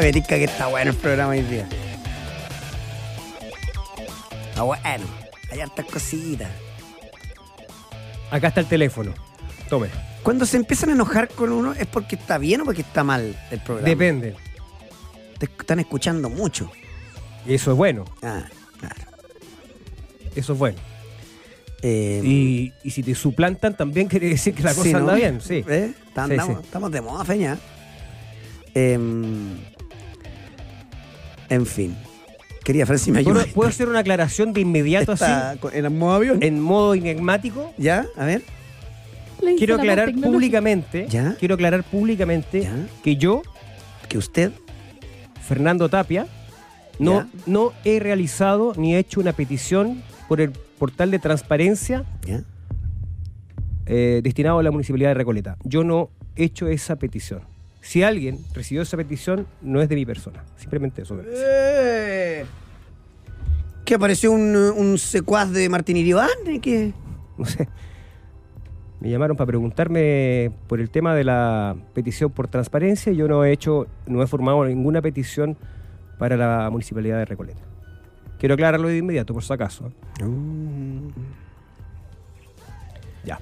Verica que está bueno el programa hoy día. Está bueno. Hay hartas cositas. Acá está el teléfono. Tome. Cuando se empiezan a enojar con uno, ¿es porque está bien o porque está mal el programa? Depende. Te están escuchando mucho. Y eso es bueno. Ah, claro. Eso es bueno. Eh, Y, y si te suplantan, también quiere decir que la cosa sí, ¿no? anda bien. Sí. ¿Eh? Está- Sí, andamos, sí. estamos de moda, feña. Em, en fin. Quería ver si me ¿Puedo, ayuda. puedo hacer una aclaración de inmediato Está así? en modo avión. En modo enigmático. ¿Ya? A ver. Quiero la aclarar públicamente. ¿Ya? Quiero aclarar públicamente ¿Ya? que yo, Que usted. Fernando Tapia, no, ¿Ya? no he realizado ni he hecho una petición por el portal de transparencia ¿Ya? eh, destinado a la municipalidad de Recoleta. Yo no he hecho esa petición. Si alguien recibió esa petición, no es de mi persona. Simplemente eso. Eh. ¿Qué apareció un, un secuaz de Martín Iribane? ¿Qué? No sé. Me llamaron para preguntarme por el tema de la petición por transparencia. y Yo no he hecho, no he formado ninguna petición para la municipalidad de Recoleta. Quiero aclararlo de inmediato, por si acaso. ¿eh? Ya.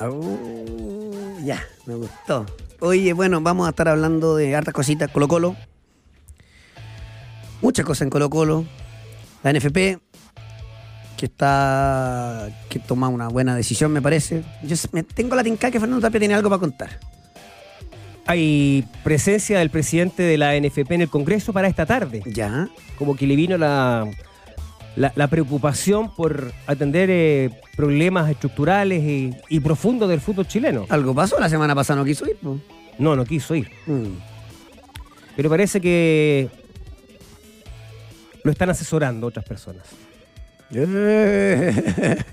Oh, ya, me gustó. Oye, bueno, vamos a estar hablando de hartas cositas. Colo Colo. Muchas cosas en Colo Colo. La NFP, que está. que toma una buena decisión, me parece. Yo me tengo la tinca que Fernando Tapia tiene algo para contar. Hay presencia del presidente de la NFP en el Congreso para esta tarde. Ya. Como que le vino la, la, la preocupación por atender eh, problemas estructurales y, y profundos del fútbol chileno. Algo pasó la semana pasada, no quiso ir. No, no quiso ir. Mm. Pero parece que lo están asesorando otras personas.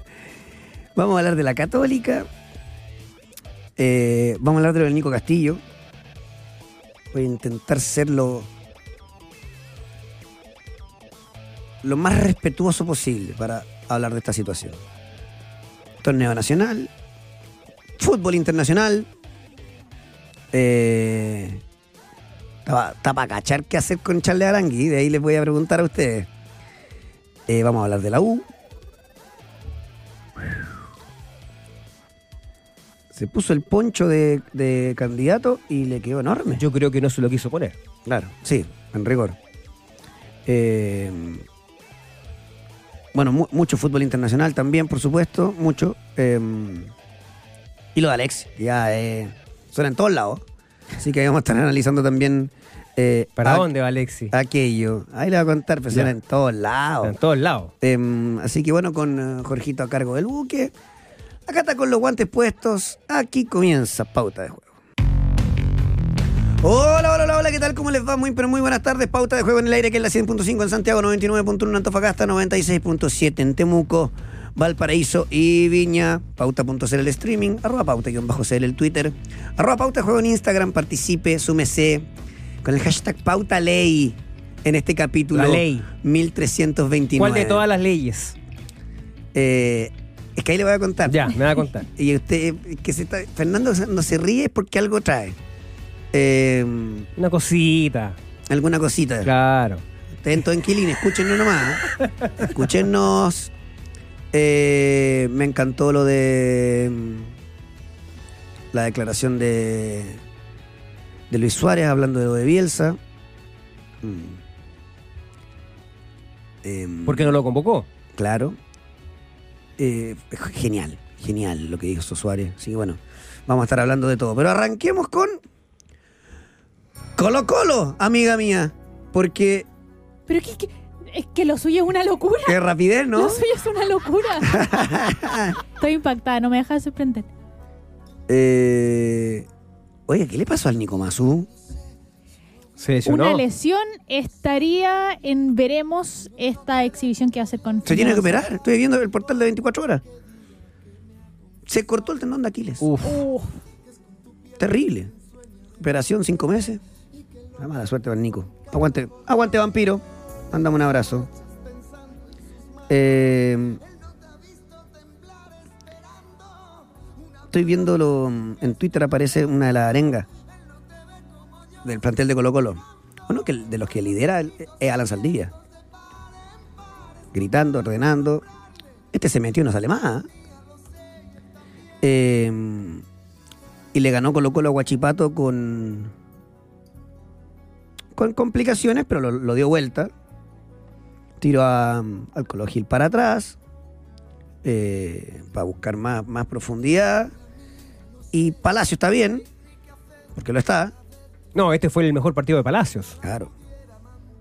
Vamos a hablar de la Católica. Eh, vamos a hablar de lo del Nico Castillo. Voy a intentar ser lo, lo más respetuoso posible para hablar de esta situación. Torneo nacional, fútbol internacional. Eh, está para cachar qué hacer con Charles Arangui, de ahí les voy a preguntar a ustedes. Eh, vamos a hablar de la U. Se puso el poncho de, de candidato y le quedó enorme. Yo creo que no se lo quiso poner. Claro, sí, en rigor. Eh, bueno, mu- mucho fútbol internacional también, por supuesto, mucho. Eh, y lo de Alex, ya eh, suena en todos lados. Así que vamos a estar analizando también eh, ¿Para dónde va Alexi? aquello. Ahí le voy a contar, pero Ya. suena en todos lados. En todos lados. Em, así que bueno, con eh, Jorgito a cargo del buque. Acá está con los guantes puestos. Aquí comienza Pauta de Juego. Hola, hola, hola, hola, ¿qué tal? ¿Cómo les va? Muy, pero muy buenas tardes. Pauta de Juego en el aire, que es la 100.5 en Santiago, 99.1 en Antofagasta, 96.7 en Temuco, Valparaíso y Viña. Pauta.cl el streaming, arroba pauta-cl el Twitter, arroba pauta de juego en Instagram, participe, súmese con el hashtag pauta ley en este capítulo La ley. 1329. ¿Cuál de todas las leyes? Eh, es que ahí le voy a contar. Ya, me va a contar. Y usted, que se está, Fernando no se ríe es porque algo trae. Eh, Una cosita. alguna cosita. Claro. Estén en Quilín, escúchenos nomás. ¿eh? Escúchenos. Eh, me encantó lo de mm, la declaración de, de Luis Suárez hablando de lo de Bielsa. Mm. Em, ¿Por qué no lo convocó? Claro. Eh, genial, genial lo que dijo Suárez. Así que bueno, vamos a estar hablando de todo. Pero arranquemos con Colo Colo, amiga mía. Porque Pero es que, es que lo suyo es una locura. qué rapidez, ¿no? Lo suyo es una locura. Estoy impactada, no me deja de sorprender. Eh, oye, ¿qué le pasó al Nico Mazú? Se lesionó. Una lesión estaría en veremos esta exhibición que va a hacer con. Se tiene que operar. Estoy viendo el portal de 24 horas. Se cortó el tendón de Aquiles. Uf. Uf, Terrible. Operación cinco meses. La mala suerte para Nico. Aguante, aguante vampiro. Mándame un abrazo. Eh, estoy viéndolo en Twitter aparece una de las arengas del plantel de Colo Colo. Uno que de los que lidera es Alan Saldivia. Gritando, ordenando. Este se metió y no sale más. ¿ah? Eh, y le ganó Colo Colo a Guachipato con, con complicaciones, pero lo, lo dio vuelta. Tiró a, al Colo Gil para atrás eh, para buscar más, más profundidad. Y Palacio está bien, porque lo está. No, este fue el mejor partido de Palacios. Claro.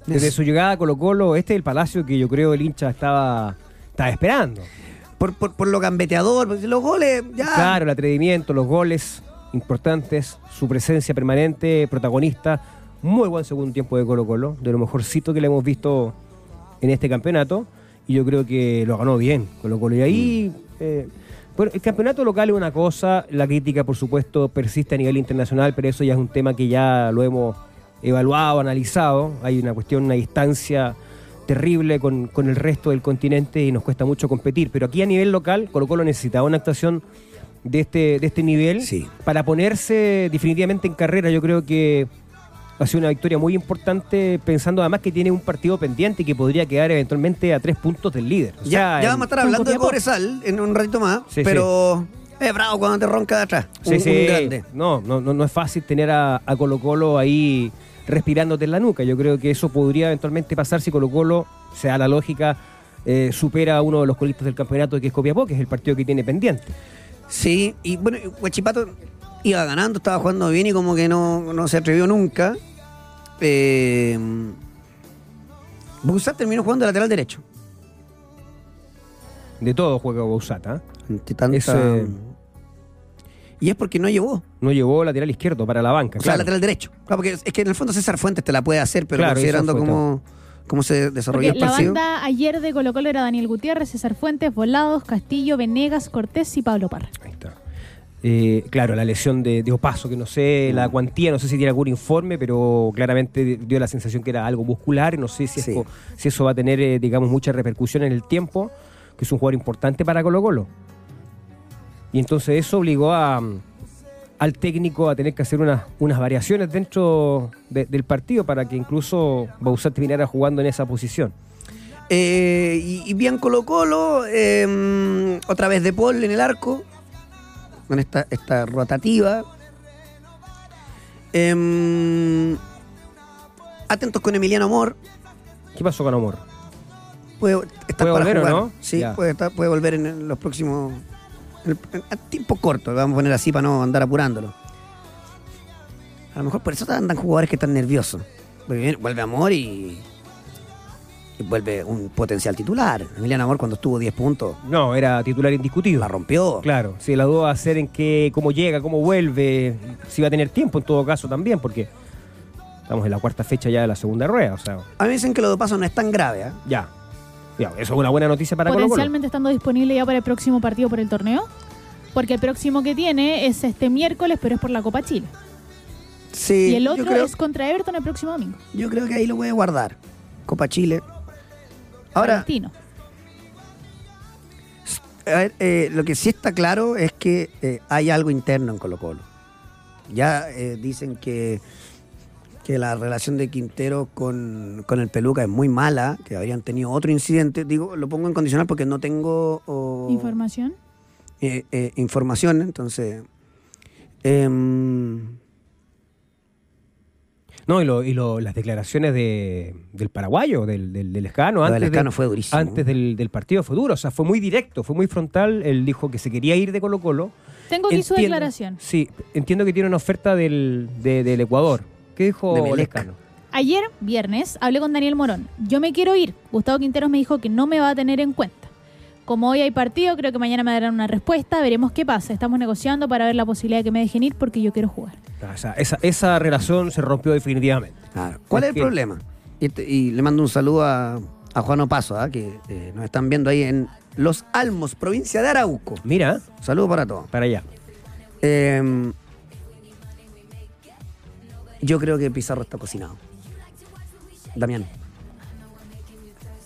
Desde Es- su llegada a Colo Colo, este es el Palacio que yo creo el hincha estaba, estaba esperando. por, por, por lo gambeteador, los goles, ya. Claro, el atrevimiento, los goles importantes, su presencia permanente, protagonista. Muy buen segundo tiempo de Colo Colo, de lo mejorcito que le hemos visto en este campeonato. Y yo creo que lo ganó bien Colo Colo. Y ahí, eh, bueno, el campeonato local es una cosa, la crítica por supuesto persiste a nivel internacional, pero eso ya es un tema que ya lo hemos evaluado, analizado. Hay una cuestión, una distancia terrible con, con el resto del continente y nos cuesta mucho competir. Pero aquí a nivel local, Colo Colo necesitaba una actuación de este, de este nivel Sí. para ponerse definitivamente en carrera. Yo creo que ha sido una victoria muy importante, pensando además que tiene un partido pendiente y que podría quedar eventualmente a tres puntos del líder. O Ya, sea, ya vamos a estar hablando de. Cobresal en un ratito más, Sí, pero es bravo cuando te ronca de atrás. Sí, un, sí. un grande. No, no, no, no es fácil tener a, a Colo Colo ahí respirándote en la nuca. Yo creo que eso podría eventualmente pasar si Colo Colo, sea la lógica, eh, supera a uno de los colistas del campeonato que es Copiapó, que es el partido que tiene pendiente. Sí, y bueno, Huachipato iba ganando, estaba jugando bien y como que no, no se atrevió nunca. Eh, Busat terminó jugando de lateral derecho. De todo juega tanta- Ese- Y es porque no llevó. No llevó lateral izquierdo para la banca. O sea, claro. lateral derecho. Claro, porque es que en el fondo César Fuentes te la puede hacer, pero Claro, considerando cómo, cómo se desarrolló Porque el la partido. banda ayer de Colo Colo era Daniel Gutiérrez, César Fuentes, Volados, Castillo, Venegas, Cortés y Pablo Parra. Ahí está. Eh, claro, la lesión de, de Opaso, que no sé la cuantía, no sé si tiene algún informe, pero claramente dio la sensación que era algo muscular. No sé si, Sí. eso, si eso va a tener, eh, digamos, mucha repercusión en el tiempo, que es un jugador importante para Colo Colo. Y entonces eso obligó a, mm, al técnico a tener que hacer unas, unas variaciones dentro de- del partido para que incluso Bausat terminara jugando en esa posición. Eh, y, y bien Colo Colo, eh, otra vez De Paul en el arco, con esta, esta rotativa. Em, atentos con Emiliano Amor. ¿Qué pasó con Amor? Puede, estar ¿Puede para volver o jugar. no? Sí, puede, estar- puede volver en, los próximos. en el- en- a tiempo corto, lo vamos a poner así para no andar apurándolo. A lo mejor por eso andan jugadores que están nerviosos. Porque vuelve Amor y vuelve un potencial titular. Emiliano Amor cuando estuvo 10 puntos No, era titular indiscutible. la rompió. Claro, sí, la duda va a ser en qué, cómo llega, cómo vuelve, si va a tener tiempo en todo caso también, porque estamos en la cuarta fecha ya de la segunda rueda, o sea, A mí me dicen que lo de paso no es tan grave. ¿eh? ya. Ya, eso es una buena noticia para Colo Colo. Potencialmente estando disponible ya para el próximo partido por el torneo. Porque el próximo que tiene es este miércoles, pero es por la Copa Chile. Sí, y el yo otro creo- es contra Everton el próximo domingo. Yo creo que ahí lo voy a guardar. Copa Chile. Ahora, Palestino. a ver, eh, lo que sí está claro es que eh, hay algo interno en Colo Colo. Ya eh, dicen que, que la relación de Quintero con, con el Peluca es muy mala, que habrían tenido otro incidente. Digo, lo pongo en condicional porque no tengo oh, Información. eh, eh, información, entonces... No, y, lo- y lo- las declaraciones de, del paraguayo, del, del, del Escano, del antes, Escano de- fue durísimo. antes del, del partido fue duro, o sea, fue muy directo, fue muy frontal, él dijo que se quería ir de Colo Colo. Tengo aquí su declaración. Sí, entiendo que tiene una oferta del, de- del Ecuador. ¿Qué dijo De Melec. Lescano? Ayer, viernes, hablé con Daniel Morón. Yo me quiero ir. Gustavo Quinteros me dijo que no me va a tener en cuenta. Como hoy hay partido, creo que mañana me darán una respuesta. Veremos qué pasa. Estamos negociando para ver la posibilidad de que me dejen ir porque yo quiero jugar. Esa, esa relación se rompió definitivamente. Claro. ¿Cuál Es es, que- el problema? Y, le mando un saludo a, a Juan Opaso, ¿ah? que eh, nos están viendo ahí en Los Almos, provincia de Arauco. Mira, Saludo para todos. para allá. Eh, yo creo que Pizarro está cocinado. Damián.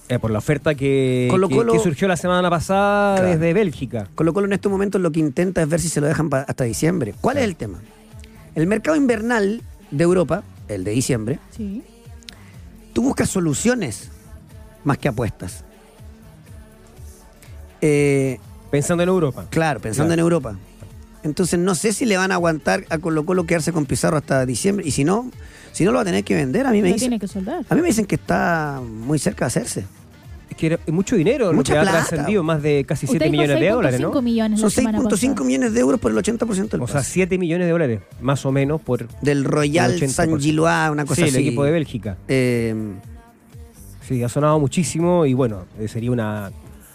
Eh, por la oferta que, Colo que- Colo- que surgió la semana pasada Claro. desde Bélgica. Colo Colo en estos momentos lo que intenta es ver si se lo dejan hasta diciembre. ¿Cuál es el tema? El mercado invernal de Europa, el de diciembre, Sí. buscas soluciones más que apuestas. Eh, Pensando en Europa. claro, pensando Claro. en Europa. Entonces no sé si le van a aguantar a Colo Colo quedarse con Pizarro hasta diciembre. Y si no, si no lo va a tener que vender, a mí me Lo dicen, tiene que soldar. a mí me dicen que está muy cerca de hacerse. Es que era mucho dinero lo que ha trascendido, más de casi 7 Usted dijo millones de dólares, 6.5 ¿no? millones Son la semana 6.5 pasada. millones de euros por el 80% del O sea, pase. 7 millones de dólares, más o menos, por Del Royal el 80%. San Gilois, una cosa sí, así. el equipo de Bélgica. Eh, Sí, ha sonado muchísimo y bueno, eh, sería una...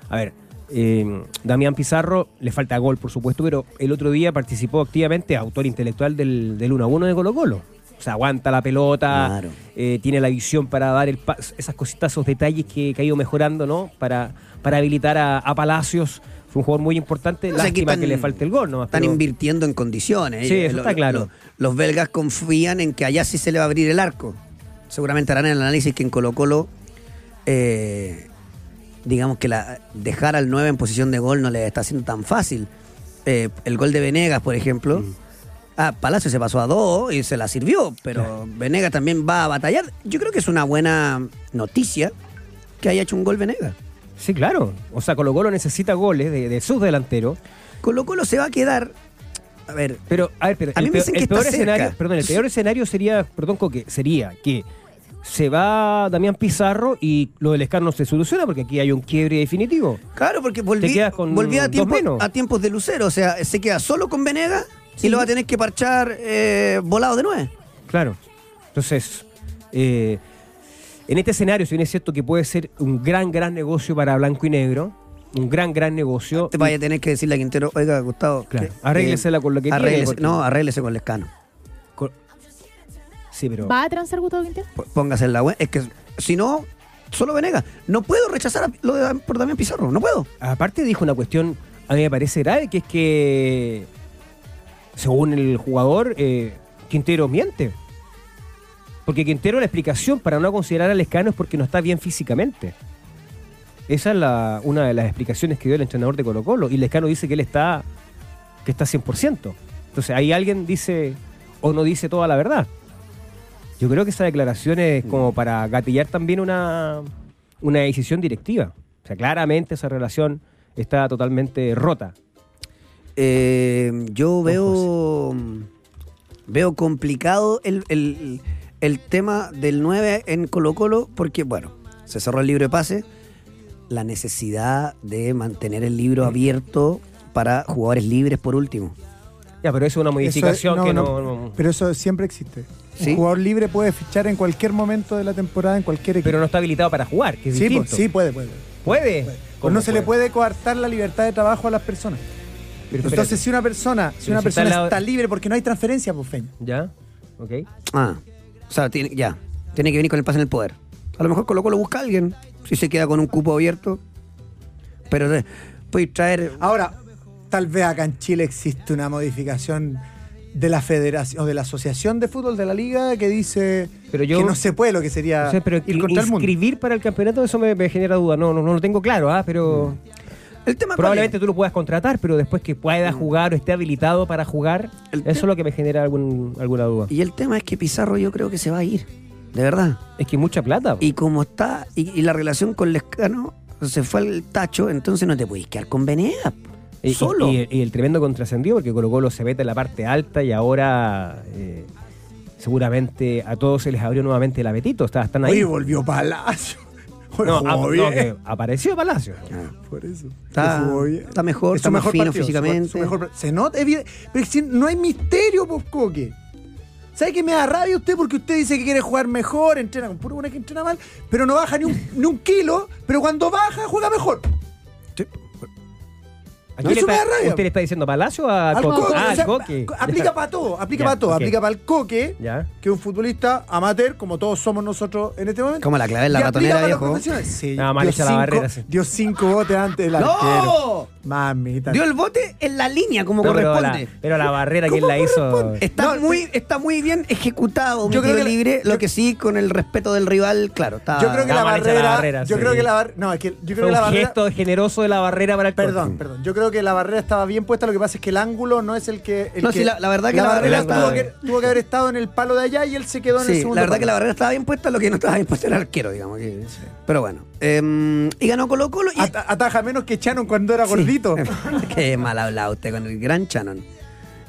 A ver, eh, Damián Pizarro, le falta gol, por supuesto, pero el otro día participó activamente, autor intelectual del, del 1 a 1 de Colo Colo. O sea, aguanta la pelota, Claro. eh, tiene la visión para dar el esas cositas, esos detalles que, que ha ido mejorando, ¿no? Para, para habilitar a, a Palacios. Fue un jugador muy importante. O sea, que Lástima están- que le falte el gol, ¿no? Están Pero- invirtiendo en condiciones. Sí, eso está claro. los belgas confían en que allá sí se le va a abrir el arco. Seguramente harán el análisis que en Colo Colo, eh, digamos que la, dejar al 9 en posición de gol no le está haciendo tan fácil. Eh, el gol de Venegas, por ejemplo. Mm. Ah, Palacio se pasó a dos y se la sirvió, pero Venegas también va a batallar. Yo creo que es una buena noticia que haya hecho un gol Venegas. Sí, claro. O sea, Colo Colo necesita goles de, de sus delanteros. Colo Colo se va a quedar. A ver, Pero, a ver, pero A el, mí me peor, dicen que el peor está cerca. escenario, perdón, el peor escenario sería, perdón, Coque, sería que se va Damián Pizarro y lo del escar no se soluciona porque aquí hay un quiebre definitivo. Claro, porque volví, quedas con volví a, tiempo- a tiempos de Lucero. O sea, se queda solo con Venegas Sí. y lo va a tener que parchar eh, volado de nueve. Claro. Entonces, eh, en este escenario, si bien es cierto que puede ser un gran, gran negocio para Blanco y Negro, un gran, gran negocio. Te vaya a tener que decirle a Quintero, oiga, Gustavo. Claro, que- arréglesela con lo que arréglese- No, arréglese con Lescano. con- Sí, pero. ¿Va a transar Gustavo Quintero? Póngase en la web. Es que si no, solo Venegas. No puedo rechazar a- lo de por Damián Pizarro. No puedo. Aparte dijo una cuestión, a mí me parece grave, que es que, según el jugador, eh, Quintero miente. Porque Quintero la explicación para no considerar al escano es porque no está bien físicamente. Esa es la, una de las explicaciones que dio el entrenador de Colo Colo. Y Lescano dice que él está, que está 100%. Entonces ahí alguien dice o no dice toda la verdad. Yo creo que esa declaración es como para gatillar también una, una decisión directiva. O sea, claramente esa relación está totalmente rota. Eh, yo veo veo complicado el, el- el tema del 9 en Colo Colo porque, bueno, se cerró el libro de pase, la necesidad de mantener el libro abierto para jugadores libres por último. Ya, pero eso es una modificación que no, no, no, no- Pero eso siempre existe. ¿Sí? Un jugador libre puede fichar en cualquier momento de la temporada, en cualquier equipo. Pero no está habilitado para jugar, que es sí, distinto. pues, sí, puede, puede. ¿Puede? Pues ¿Cómo no se le puede coartar la libertad de trabajo a las personas. Pero Entonces, espérate. si una persona, si una si persona está libre porque no hay transferencia, pues feña. ¿Ya? Ok. Ah, o sea, tiene, ya, tiene que venir con el pase en el poder. A lo mejor Colo Colo busca a alguien, si se queda con un cupo abierto. Pero eh, puedes traer... Ahora, tal vez acá en Chile existe una modificación de la federación o de la asociación de fútbol de la liga que dice Pero yo- que no se puede lo que sería O sea, pero ir contra el mundo. inscribir para el campeonato, eso me, me genera duda. No, no, no lo tengo claro, ¿ah? pero El tema cuál probablemente es? tú lo puedas contratar, pero después que pueda jugar o esté habilitado para jugar, El eso es lo que me genera algún, alguna duda. Y el tema es que Pizarro yo creo que se va a ir, de verdad. Es que mucha plata. po. Y como está, y, y la relación con Lescano se fue al tacho, entonces no te puedes quedar con Venegas. Y- solo. Y, y el tremendo contrascendido porque Colo Colo se en la parte alta y ahora eh, seguramente a todos se les abrió nuevamente el apetito. Está- Están ahí. Oye, volvió Palacio. No, jugó a- no, bien. que apareció Palacio. Por eso. Está- Jugó bien. está mejor, Es su está más fino partido, su- físicamente. su mejor- se nota. Pero si no hay misterio, pues, Coque. ¿Sabe que me da rabia usted? Porque usted dice que quiere jugar mejor, entrena con puro una que entrena mal, pero no baja ni un, ni un kilo, pero cuando baja, juega mejor. ¿A No, quién le está- da rabia. ¿Usted le está diciendo Palacio o a Al Coque? Coque, Ah, o al sea, Coque. Aplica para todo, aplica para todo. Aplica para el Coque, Ya. que es un futbolista amateur, como todos somos nosotros en este momento. Como la clave en la ratonera, viejo. Sí, Nada, mal dio hecha la cinco- barrera, sí. Dio cinco botes antes del arquero. Mamita. Dio el bote en la línea como No, pero, la, corresponde. pero la barrera, ¿quién ¿Cómo la hizo? corresponde? Está, No, muy, está muy bien ejecutado, Yo creo que libre, lo que sí, con el respeto del rival, claro. Está, Yo creo que Está la barrera, la barrera, yo sí. creo que la barrera, no, es que yo Fue creo que la barrera, gesto generoso de la barrera para el perdón, corte. perdón, yo creo que la barrera estaba bien puesta, lo que pasa es que el ángulo no es el que, el No, que- sí, la- la verdad que la barrera tuvo que, tuvo que haber estado en el palo de allá y él se quedó en el Sí, segundo. la verdad que la barrera estaba bien puesta, lo que no estaba bien puesto era el arquero, digamos. que- Pero bueno. Eh, y ganó Colo Colo. Y, Ata- ataja menos que Chanon cuando era gordito. Qué mal hablado usted con el gran Shannon.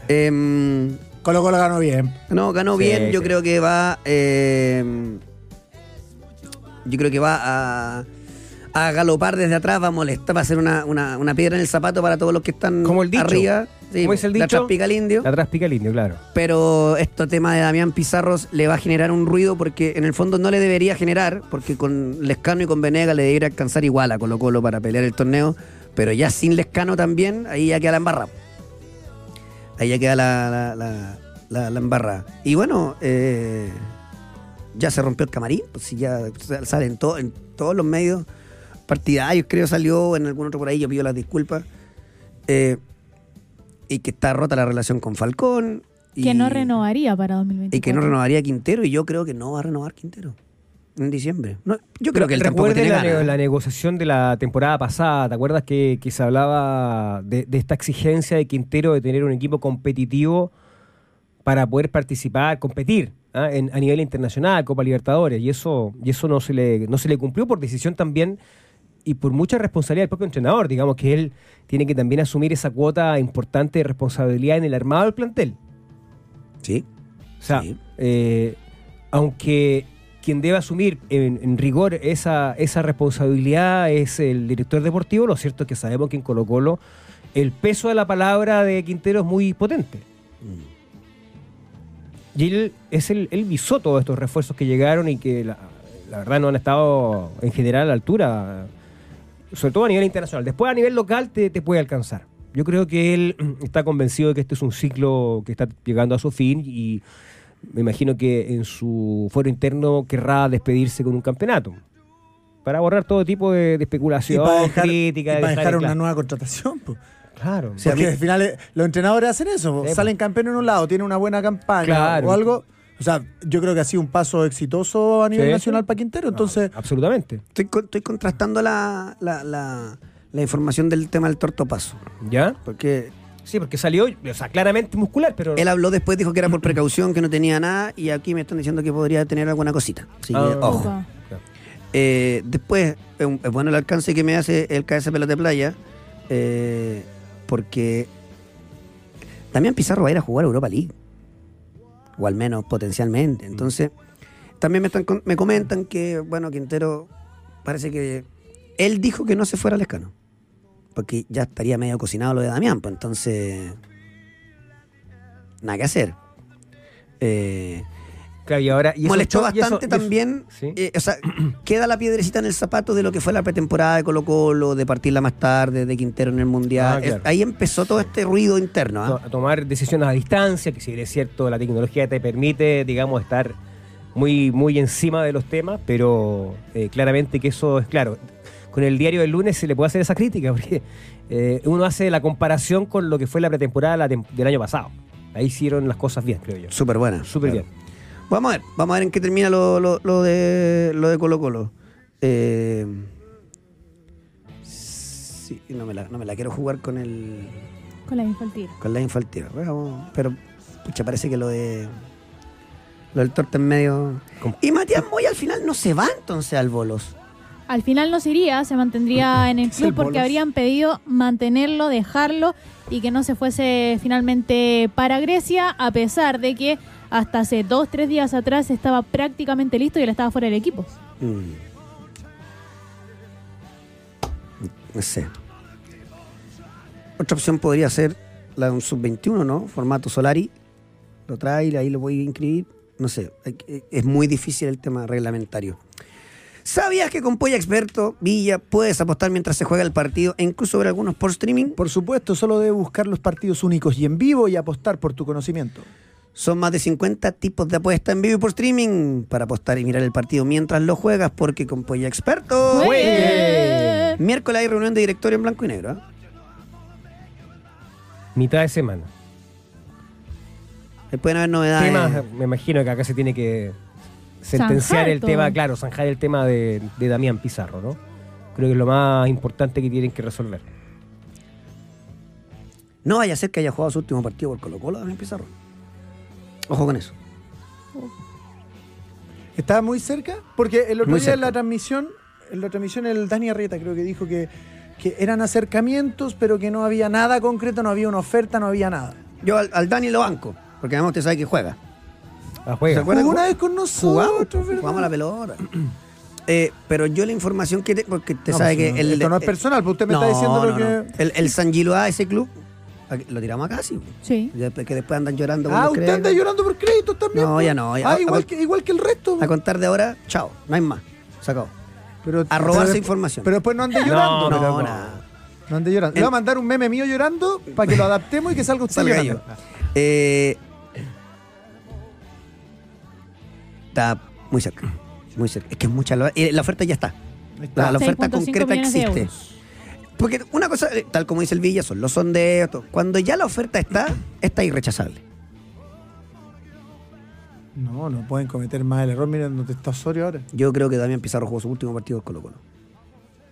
Eh, Colo Colo ganó bien. no, ganó Sí, bien. Yo sí. creo que va. eh, yo creo que va a, a galopar desde atrás, va a molestar, va a ser una, una- una piedra en el zapato para todos los que están Como el dicho. arriba. Sí, ¿Cómo es el dicho? atrás pica el indio. Atrás pica el indio, claro. Pero este tema de Damián Pizarros le va a generar un ruido porque en el fondo no le debería generar, porque con Lescano y con Venega le debería alcanzar igual a Colo Colo para pelear el torneo, pero ya sin Lescano también, ahí ya queda la embarrada. Ahí ya queda la, la, la, la- la embarrada. Y bueno, eh, ya se rompió el camarín, pues si ya sale en, todo- en todos los medios partidarios, creo salió, en algún otro por ahí, yo pido las disculpas. Eh, y que está rota la relación con Falcón. Que y- no renovaría para 2024. y que no renovaría Quintero, y yo creo que no va a renovar Quintero en diciembre. No, yo creo Pero que él tampoco recuerde tiene la, ganas. ne- la negociación de la temporada pasada, ¿te acuerdas que, que se hablaba de, de esta exigencia de Quintero de tener un equipo competitivo para poder participar, competir ¿ah? en- a nivel internacional, Copa Libertadores? Y eso, y eso no, se le, no se le cumplió por decisión también y por mucha responsabilidad del propio entrenador. Digamos que él tiene que también asumir esa cuota importante de responsabilidad en el armado del plantel. Sí. O sea, Sí. eh, aunque quien debe asumir en, en rigor esa, esa responsabilidad es el director deportivo, lo cierto es que sabemos que en Colo Colo el peso de la palabra de Quintero es muy potente. Y él, es el, él visó todos estos refuerzos que llegaron y que la, la verdad no han estado en general a la altura, sobre todo a nivel internacional. Después a nivel local te, te puede alcanzar. Yo creo que él está convencido de que este es un ciclo que está llegando a su fin y me imagino que en su fuero interno querrá despedirse con un campeonato. Para borrar todo tipo de, de Y especulación, para dejar, crítica. y de para dejar una claro. nueva contratación. pues. Claro. Sí, a Porque al final eh, los entrenadores hacen eso. Sí, salen campeones en un lado, tienen una buena campaña Claro. o algo. O sea, yo creo que ha sido un paso exitoso a nivel Sí, nacional sí. para Quintero. Entonces, Absolutamente. Estoy, con- estoy contrastando la, la, la- la información del tema del tortopaso. ¿Ya? Porque Sí, porque salió, o sea, claramente muscular, pero. él habló después, dijo que era por precaución, que no tenía nada, y aquí me están diciendo que podría tener alguna cosita. Así que, Ah. ojo. Eh, después, es bueno el alcance que me hace el KS Pelota de Playa, eh, porque también Pizarro va a ir a jugar Europa League, o al menos potencialmente. Entonces, también me, están, me comentan que, bueno, Quintero parece que él dijo que no se fuera al escano, porque ya estaría medio cocinado lo de Damián, pues entonces, nada que hacer. Eh, Claro, y ahora. y eso molestó bastante y eso- también. Sí. eh, o sea, queda la piedrecita en el zapato de lo que fue la pretemporada de Colo Colo, de partirla más tarde, de Quintero en el Mundial. Ah, claro. Es- ahí empezó todo este ruido interno. ¿ah? to- tomar decisiones a distancia, que si bien es cierto, la tecnología te permite, digamos, estar muy, muy encima de los temas, pero eh, claramente que eso es claro. Con el diario del lunes se le puede hacer esa crítica, porque eh, uno hace la comparación con lo que fue la pretemporada la tem- del año pasado. Ahí hicieron las cosas bien, creo yo. Súper buena. Súper Claro. bien. Vamos a ver, vamos a ver en qué termina lo, lo- lo de lo de Colo Colo. Eh, sí, no me, la, no me la quiero jugar con el Con la infantil. con la infantil. Vamos, pero pucha, parece que lo de lo del torte en medio. Y Matías Moya al final no se va entonces al bolos. Al final no se iría, se mantendría en el club porque bolos. habrían pedido mantenerlo, dejarlo y que no se fuese finalmente para Grecia, a pesar de que hasta hace dos, tres días atrás estaba prácticamente listo y él estaba fuera del equipo. Mm. No sé. Otra opción podría ser la de un sub-21, ¿no? Formato Solari. Lo trae, ahí lo voy a inscribir. No sé. Es muy difícil el tema reglamentario. ¿Sabías que con Polla Experto, Villa, puedes apostar mientras se juega el partido e incluso ver algunos por streaming? por supuesto, solo debes buscar los partidos únicos y en vivo y apostar por tu conocimiento. Son más de 50 tipos de apuesta en vivo y por streaming para apostar y mirar el partido mientras lo juegas, porque con Polla Experto. ¡Juegue! Miércoles hay reunión de directorio en blanco y negro. ¿ah? mitad de semana. Ahí pueden haber novedades. Temas, me imagino que acá se tiene que sentenciar el tema, claro, zanjar el tema de, de Damián Pizarro, ¿no? Creo que es lo más importante que tienen que resolver. No vaya a ser que haya jugado su último partido por Colo Colo Damián Pizarro. Ojo con eso. ¿Estaba muy cerca? Porque el otro Muy día en la transmisión, en la transmisión el Dani Arrieta creo que dijo que, que eran acercamientos, pero que no había nada concreto, no había una oferta, no había nada. Yo al, al Dani lo banco, porque además usted sabe que juega. Ah, juega. ¿Se una vez con Jugamos, nosotros, jugamos a la pelota. Eh, pero yo la información que... te- porque te No, sabe pues, que... no, el, esto no es el- personal, pues usted me no, está diciendo lo no, que... no. El, el San Giloa, ese club, aquí- lo tiramos acá, sí. Sí. Ya Que después andan llorando. Ah, cuando usted creen. anda llorando por créditos también. No, pues. ya no, ya. Ah, A- igual, a- que, igual que el resto. A contar de ahora, chao, no hay más. Se acabó. Pero, A robarse pero- información. Pero después no ande llorando. No, pero no, no. nada. No ande llorando. Le voy a mandar un meme mío llorando para que lo adaptemos y que salga usted Salga yo. llorando. Eh, está muy cerca. Muy cerca. Es que es mucha. La, eh, la oferta ya está. Ahí está. La, la oferta 6.5 concreta millones de existe. euros. Porque una cosa, eh, tal como dice el Villa, son los sondeos. todo. Cuando ya la oferta está, está irrechazable. No, no pueden cometer más el error. Miren dónde está Osorio ahora. Yo creo que Damián Pizarro jugó su último partido con Colo Colo.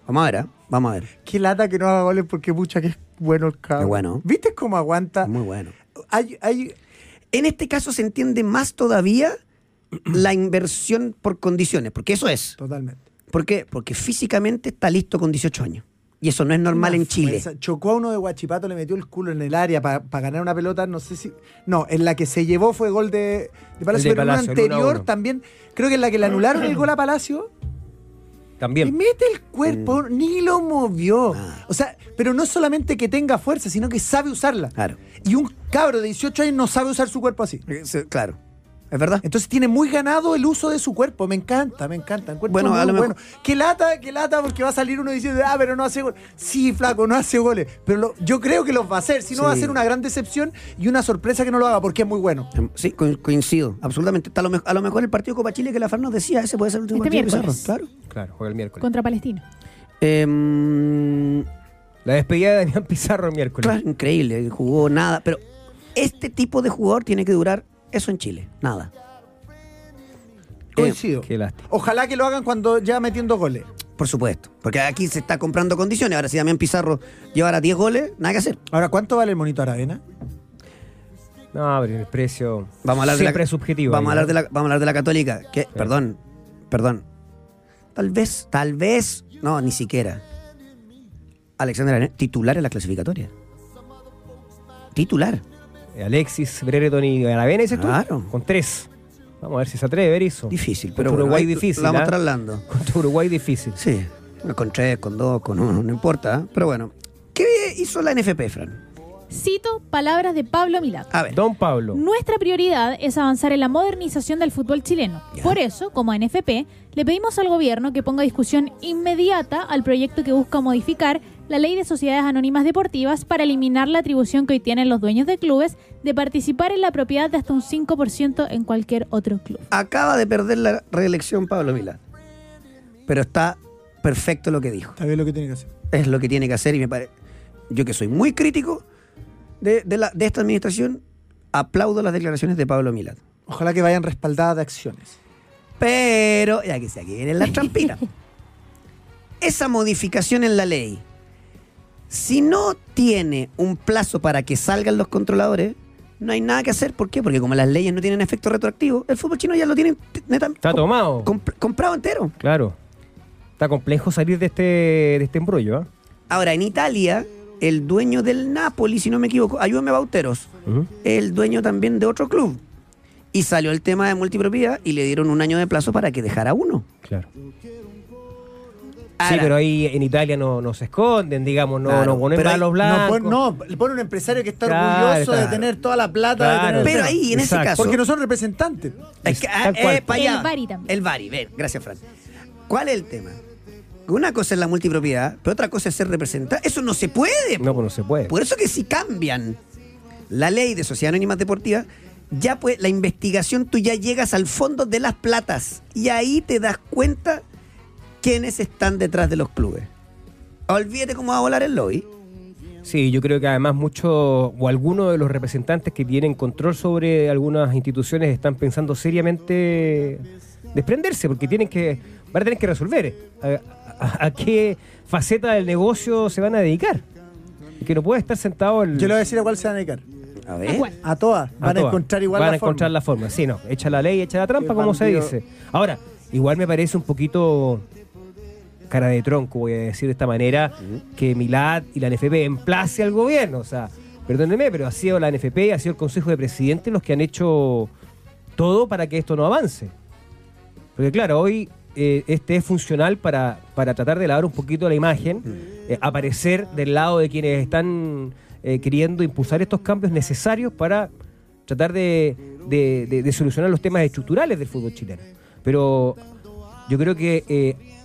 Vamos a ver, ¿ah? Vamos a ver. Qué lata que no haga goles porque pucha que es bueno el cabrón. Es bueno. ¿Viste cómo aguanta? Muy bueno. Hay, hay, En este caso se entiende más todavía la inversión por condiciones, porque eso es. totalmente. ¿Por qué? Porque físicamente está listo con 18 años. Y eso no es normal Una en Chile. fuerza. Chocó a uno de Guachipato, le metió el culo en el área para ganar una pelota, no sé si... No, en la que se llevó fue gol de, de Palacio, de pero en una uno anterior uno. también, creo que en la que le anularon el gol a Palacio, También. mete el cuerpo, ni lo movió. Ah. O sea, pero no solamente que tenga fuerza, sino que sabe usarla. Claro. Y un cabro de 18 años no sabe usar su cuerpo así. Claro. ¿Es verdad? Entonces tiene muy ganado el uso de su cuerpo. Me encanta, me encanta. Encuentro Bueno, a lo mejor- bueno. Qué lata, qué lata, porque va a salir uno diciendo, ah, pero no hace gol. Sí, flaco, no hace goles. Pero lo- yo creo que los va a hacer. Si no, Sí. va a ser una gran decepción y una sorpresa que no lo haga, porque es muy bueno. Em, Sí, co- coincido, absolutamente. Está a, lo, me- a lo mejor el partido Copa Chile que la Fran nos decía, ese puede ser el último Este partido miércoles. Pizarro, Claro. Claro, juega el miércoles. Contra Palestina. Em, La despedida de Damián Pizarro el miércoles. claro, increíble, jugó nada. Pero este tipo de jugador tiene que durar eso en Chile, nada. Eh, Coincido. Qué lástima. Ojalá que lo hagan cuando ya metiendo goles. por supuesto, porque aquí se está comprando condiciones. Ahora, si Damián Pizarro llevara 10 goles, nada que hacer. Ahora, ¿cuánto vale el monito Aravena? No, pero el precio Vamos a hablar siempre de la, es subjetivo. Vamos a, hablar de la, vamos a hablar de la Católica. Que, Perdón, perdón. Tal vez, tal vez, no, ni siquiera. Alexander titular en la clasificatoria. Titular. Eh, Alexis, Brereton y Aravena, dices tú. Claro. Con tres. Vamos a ver si se atreve Berizzo. Difícil, pero Contra bueno, Uruguay difícil. La vamos ¿ah? trasladando. Contra Uruguay difícil. Sí, con tres, con dos, con uno, no importa. ¿eh? Pero bueno, ¿qué hizo la NFP, Fran? Cito palabras de Pablo Milad. A ver, Don Pablo. Nuestra prioridad es avanzar en la modernización del fútbol chileno. Ya. Por eso, como NFP, le pedimos al gobierno que ponga a discusión inmediata al proyecto que busca modificar la ley de sociedades anónimas deportivas para eliminar la atribución que hoy tienen los dueños de clubes de participar en la propiedad de hasta un 5% en cualquier otro club. acaba de perder la reelección Pablo Milán. Pero está perfecto lo que dijo. Está bien lo que tiene que hacer. es lo que tiene que hacer y me parece. Yo que soy muy crítico de, de la, de esta administración, aplaudo las declaraciones de Pablo Milán. Ojalá que vayan respaldadas de acciones. Pero, ya que se aquí vienen las trampitas. Esa modificación en la ley, si no tiene un plazo para que salgan los controladores, no hay nada que hacer. ¿Por qué? Porque como las leyes no tienen efecto retroactivo, el fútbol chino ya lo tiene netamente Está tomado. comprado entero. Claro. Está complejo salir de este, de este embrollo. ¿ah? Ahora, en Italia, el dueño del Napoli, si no me equivoco, ayúdame Bauteros, Ujú. el dueño también de otro club. Y salió el tema de multipropiedad y le dieron un año de plazo para que dejara uno. Claro. Sí, pero ahí en Italia no, no se esconden, digamos, no, Claro, no ponen pero malos No, blancos. pon- no, le pone un empresario que está Claro, orgulloso de tener toda la plata. de Claro. tener- Pero ahí, en ese caso. Porque no son representantes. es que, ah, eh, allá. El Bari también. El Bari, ven, gracias, Fran. ¿Cuál es el tema? Una cosa es la multipropiedad, pero otra cosa es ser representante. Eso no se puede. No, pues no se puede. Por eso que si cambian la ley de sociedad anónimas deportiva, ya pues la investigación tú ya llegas al fondo de las platas y ahí te das cuenta quiénes están detrás de los clubes. Olvídate cómo va a volar el lobby. Sí, yo creo que además muchos o algunos de los representantes que tienen control sobre algunas instituciones están pensando seriamente desprenderse, porque tienen que van a tener que resolver a, a- a qué faceta del negocio se van a dedicar. Que no puede estar sentado el, Yo le voy a decir a cuál se van a dedicar. A ¿A ver. A todas. a Van a todas. encontrar igual van la a encontrar la forma. Sí, no, echa la ley, echa la trampa, Qué como se dice. Ahora, igual me parece un poquito cara de tronco, voy a decir de esta manera, que Milad y la NFP emplace al gobierno. O sea, perdónenme, pero ha sido la NFP y ha sido el Consejo de Presidentes los que han hecho todo para que esto no avance. Porque claro, hoy eh, este es funcional para, para tratar de lavar un poquito la imagen, eh, aparecer del lado de quienes están eh, queriendo impulsar estos cambios necesarios para tratar de, de- de- de solucionar los temas estructurales del fútbol chileno. Pero yo creo que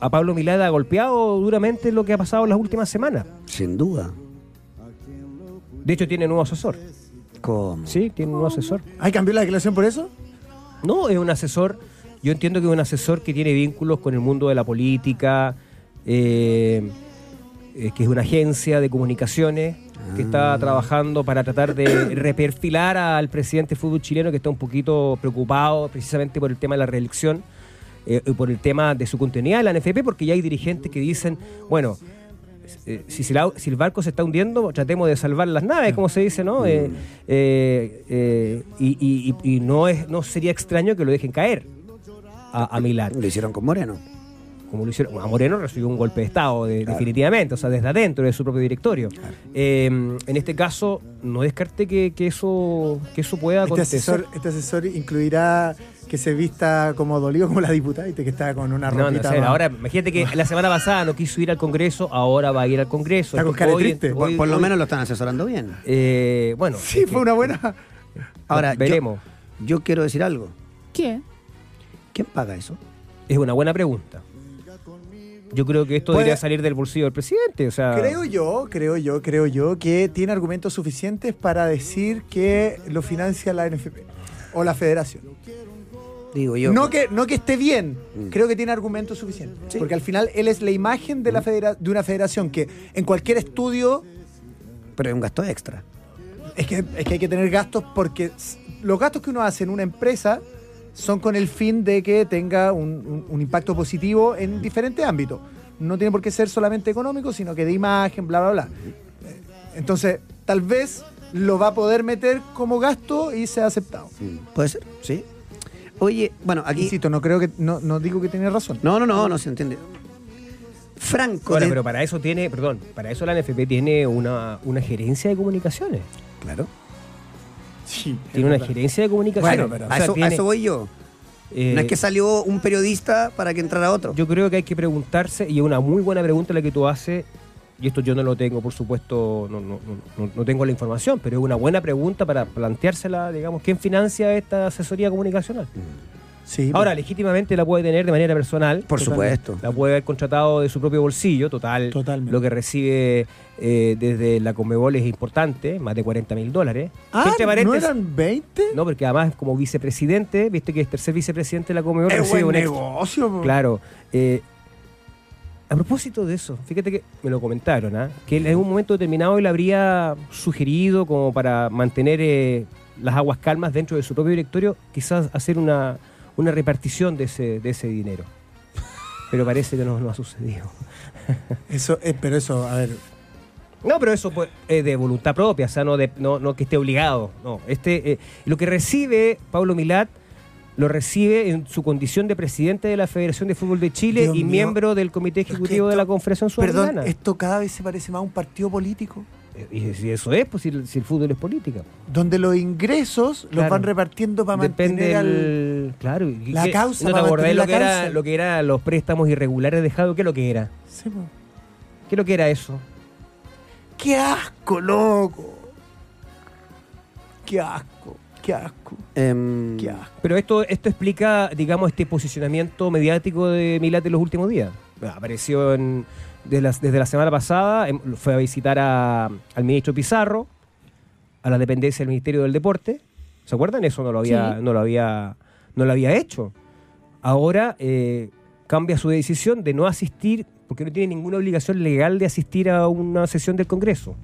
a Pablo Milada ha golpeado duramente lo que ha pasado en las últimas semanas. Sin duda. De hecho, tiene nuevo asesor. ¿Cómo? Sí, tiene un nuevo asesor. ¿Hay cambió la declaración por eso? No, es un asesor, yo entiendo que es un asesor que tiene vínculos con el mundo de la política, eh, eh, que es una agencia de comunicaciones que está trabajando para tratar de reperfilar al presidente del fútbol chileno que está un poquito preocupado precisamente por el tema de la reelección eh, y por el tema de su continuidad en la NFP, porque ya hay dirigentes que dicen, bueno, eh, si, si la- si el barco se está hundiendo, tratemos de salvar las naves, como se dice, ¿no? Eh, eh, eh, y y- y- y no, es, no sería extraño que lo dejen caer a, a Milán. Lo hicieron con Moreno. Como lo hicieron. A Moreno recibió un golpe de Estado, de- definitivamente, o sea, desde adentro de su propio directorio. Eh, en este caso, no descarte que, que eso, que eso pueda Este acontecer. asesor, este asesor incluirá que se vista como dolido como la diputada, viste que está con una No, no ropita sé, ahora imagínate que la semana pasada no quiso ir al Congreso, ahora va a ir al Congreso. Está con cara de Hoy- triste. Por, hoy- por lo hoy- menos lo están asesorando bien. eh, bueno, Sí, que- fue una buena. Ahora, veremos. Yo, quiero decir algo. ¿Qué? ¿Quién paga eso? Es una buena pregunta. Yo creo que esto Puede- debería salir del bolsillo del presidente. O sea, Creo yo, creo yo, creo yo que tiene argumentos suficientes para decir que lo financia la NFP o la federación. Digo yo. No que, no que esté bien, Mm. creo que tiene argumentos suficientes. Sí. Porque al final él es la imagen de, la Mm. federa- de una federación que en cualquier estudio Pero es un gasto extra. es que, es que hay que tener gastos porque los gastos que uno hace en una empresa son con el fin de que tenga un, un- un impacto positivo en diferentes ámbitos. No tiene por qué ser solamente económico, sino que de imagen, bla, bla, bla. Eh, Entonces, tal vez lo va a poder meter como gasto y sea aceptado. ¿Puede ser? Sí. Oye, bueno, aquí. Insisto, no creo que, no, no digo que tiene razón. No, no, no, no se entiende. Franco. Ahora, de- pero para eso tiene, perdón, para eso la NFP tiene una, una gerencia de comunicaciones. Claro. Sí, Tiene una gerencia de comunicaciones. Bueno, pero- a, O sea, eso, a eso voy yo. eh, no es que salió un periodista para que entrara otro. Yo creo que hay que preguntarse, y es una muy buena pregunta la que tú haces, y esto yo no lo tengo, por supuesto, no, no, no, no tengo la información, pero es una buena pregunta para planteársela, digamos, ¿quién financia esta asesoría comunicacional? Sí, Ahora, legítimamente la puede tener de manera personal. Por supuesto. La puede haber contratado de su propio bolsillo, total. Totalmente. Lo que recibe eh, desde la Conmebol es importante, más de 40 mil dólares. Ah, ¿no eran 20? No, porque además como vicepresidente, viste que es tercer vicepresidente de la Conmebol, es recibe buen un negocio. Claro. eh, a propósito de eso, fíjate que me lo comentaron, ¿ah? que en algún momento determinado él habría sugerido como para mantener eh, las aguas calmas dentro de su propio directorio, quizás hacer una, una repartición de ese, de ese dinero. Pero parece que no, no ha sucedido. Eso, eh, pero eso, a ver, No, pero eso pues, es de voluntad propia, o sea, no, de- no, no que esté obligado. No, este, eh, lo que recibe Pablo Milat lo recibe en su condición de presidente de la Federación de Fútbol de Chile Dios y mío. miembro del Comité Ejecutivo de la Confederación perdón, Sudamericana. esto cada vez se parece más a un partido político. Y si eso es, pues si el, si el fútbol es política. Donde los ingresos los van repartiendo para Depende mantener al... Claro. la que- causa, ¿No te acordás lo que, era, lo que era los préstamos irregulares dejados? ¿Qué es lo que era? Sí, po. ¿Qué es lo que era eso? ¡Qué asco, loco! ¡Qué asco! ¡Qué asco! Em, ¡Qué asco! Pero esto, esto explica, digamos, este posicionamiento mediático de Milat en los últimos días. Apareció en- desde la semana pasada, em, fue a visitar a- al ministro Pizarro, a la dependencia del Ministerio del Deporte. ¿Se acuerdan? Eso no lo había, Sí. no lo había, no lo había hecho. Ahora eh, cambia su decisión de no asistir, porque no tiene ninguna obligación legal de asistir a una sesión del Congreso.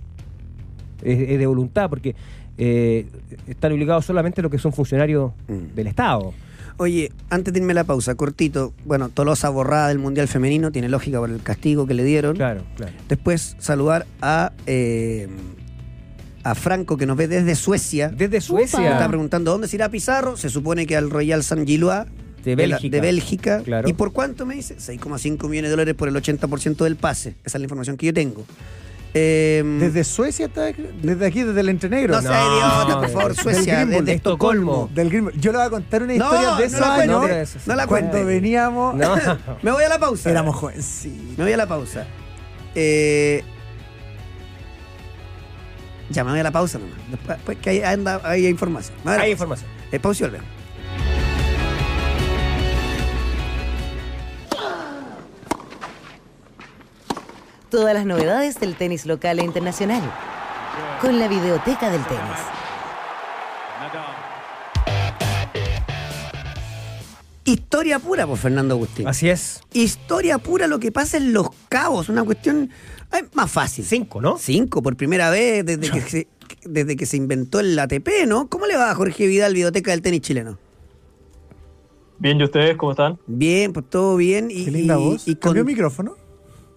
es, es de voluntad, porque eh, están obligados solamente los que son funcionarios Mm. del Estado. Oye, antes de irme a la pausa, cortito. Bueno, Tolosa borrada del Mundial Femenino, tiene lógica por el castigo que le dieron. Claro, claro. Después saludar a, eh, a Franco, que nos ve desde Suecia. Desde Me Suecia. Está preguntando dónde se irá Pizarro. Se supone que al Royal San Gillois De la- Bélgica. de Bélgica. Claro. ¿Y por cuánto me dice? 6,5 millones de dólares por el 80% del pase. Esa es la información que yo tengo. Eh, Desde Suecia está, desde aquí, desde el Entrenegro. no sea No, idiota, por del favor, Suecia, Greenbull, desde de Estocolmo. Del. Yo le voy a contar una No, historia de no esos la cuente, años. eso sí. no la Cuando cuente. veníamos, No. Me voy a la pausa. éramos jóvenes. Sí. Me voy a la pausa. Eh, ya me voy a la pausa nomás. Después, después que hay, anda, hay información. La Hay pausa. información. Eh, pausa y volvemos. Todas las novedades del tenis local e internacional. Con la videoteca del tenis. Historia pura, por Fernando Agustín. Así es. Historia pura lo que pasa en Los Cabos. Una cuestión eh, más fácil. Cinco, ¿no? Cinco, por primera vez desde que, se, desde que se inventó el ATP, ¿no? ¿Cómo le va a Jorge Vidal, videoteca del tenis chileno? Bien, ¿y ustedes cómo están? Bien, pues todo bien. Y, Qué linda y- voz. Y con, ¿Cambió micrófono?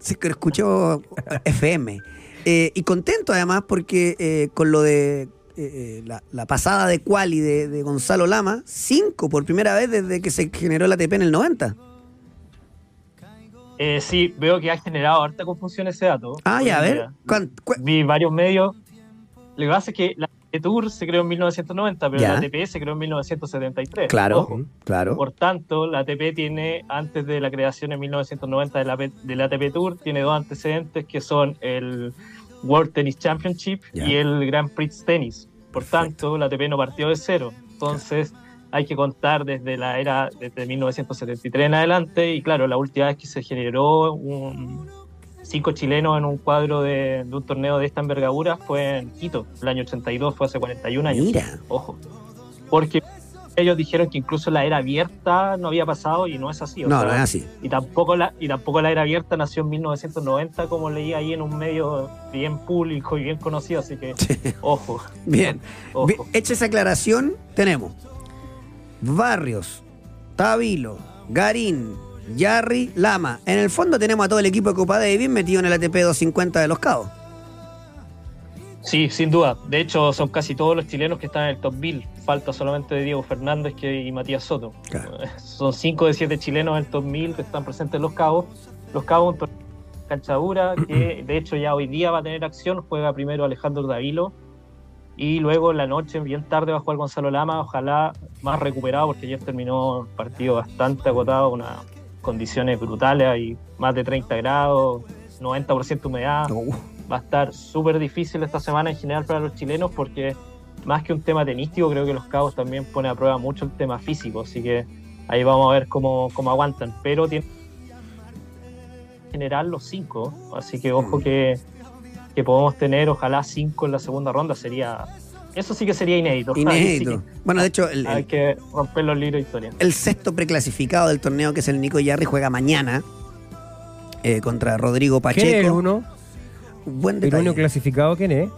Sí, que escuchó FM. Eh, y contento además porque eh, con lo de eh, la, la pasada de Quali de, de Gonzalo Lama, cinco por primera vez desde que se generó el ATP en el 90. Eh, sí, veo que ha generado harta confusión ese dato. Ah, ya, a ver. día. ¿cuán- cu- Vi varios medios. Lo que pasa es que la Tour se creó en 1990, pero Ya. la ATP se creó en 1973. Claro, Ojo. claro. Por tanto, la ATP tiene, antes de la creación en 1990 de la, de la ATP Tour, tiene dos antecedentes que son el World Tennis Championship Ya. y el Grand Prix Tennis. Por Perfecto. tanto, la ATP no partió de cero. Entonces, hay que contar desde la era, desde 1973 en adelante. Y claro, la última vez que se generó un, cinco chilenos en un cuadro de, de un torneo de esta envergadura fue en Quito, el año 82, fue hace 41 años. Mira. Ojo. Porque ellos dijeron que incluso la era abierta no había pasado y no es así. o No, sea, no es así. Y tampoco, la, y tampoco la era abierta nació en 1990, como leí ahí en un medio bien público y bien conocido, así que ojo, Bien. ojo. Bien, Hecha esa aclaración, tenemos Barrios, Tabilo, Garín, Yarri, Lama. En el fondo tenemos a todo el equipo de Copa Davis metido en el ATP 250 de los Cabos. Sí, sin duda. De hecho, son casi todos los chilenos que están en el top 1000. Falta solamente de Diego Fernández que, y Matías Soto. Claro. Son 5 de 7 chilenos en el top 1000 que están presentes en Los Cabos. Los Cabos, un torneo de cancha dura, que de hecho ya hoy día va a tener acción. Juega primero Alejandro Davilo. Y luego en la noche, bien tarde, va a jugar Gonzalo Lama. Ojalá más recuperado, porque ayer terminó el partido bastante agotado, unas condiciones brutales. Hay más de 30 grados, 90% humedad va a estar súper difícil esta semana en general para los chilenos porque más que un tema tenístico, creo que los cabos también pone a prueba mucho el tema físico, así que ahí vamos a ver cómo, cómo aguantan, pero tiene en general los cinco, así que ojo Mm. que, que podemos tener ojalá cinco en la segunda ronda, sería eso sí que sería inédito. Sí inédito. Bueno, de hecho, el, hay el- que romper los libros de historia. el sexto preclasificado del torneo, que es el Nico Yarri, juega mañana eh, contra Rodrigo ¿Quién es el Pacheco. uno? Buen ¿El uno clasificado quién es?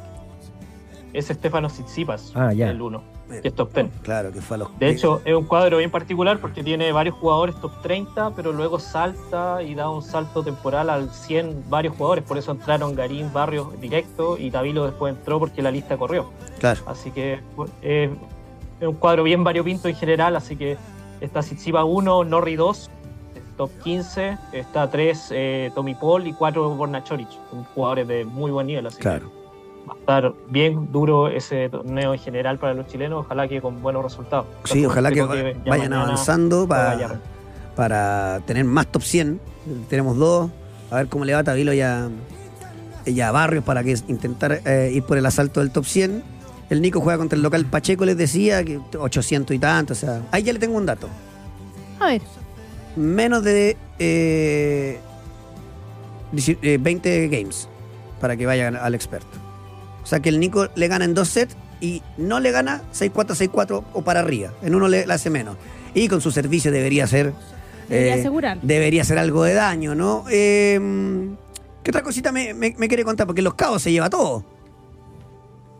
Es Estefano Tsitsipas, Ah, ya. el uno, que es top 10. Claro, que fue a los. De hecho, es un cuadro bien particular porque tiene varios jugadores top 30, pero luego salta y da un salto temporal al 100 varios jugadores. Por eso entraron Garín, Barrios directo y Tavilo después entró porque la lista corrió. Claro. Así que eh, es un cuadro bien variopinto en general. Así que está Tsitsipa 1, Norri 2, top 15, está 3 eh, Tommy Paul y 4 Borna Choric, son jugadores de muy buen nivel. Así que Claro. Va a estar bien duro ese torneo en general para los chilenos. Ojalá que con buenos resultados. Sí, ojalá que vayan avanzando para, para tener más top 100. Tenemos dos. A ver cómo le va a Tabilo ya, ya a Barrios para que intentar eh, ir por el asalto del top 100. El Nico juega contra el local Pacheco, les decía, que 800 y tanto. O sea, ahí ya le tengo un dato. A ver, Menos de eh, 10 eh, 20 games para que vayan al experto. O sea que el Nico le gana en dos sets y no le gana 6-4, 6-4 o para arriba. En uno le, le hace menos. Y con su servicio debería ser. Debería eh, asegurar. Debería ser algo de daño, ¿no? Eh, ¿Qué otra cosita me, me- me quiere contar? Porque los cabos se lleva todo.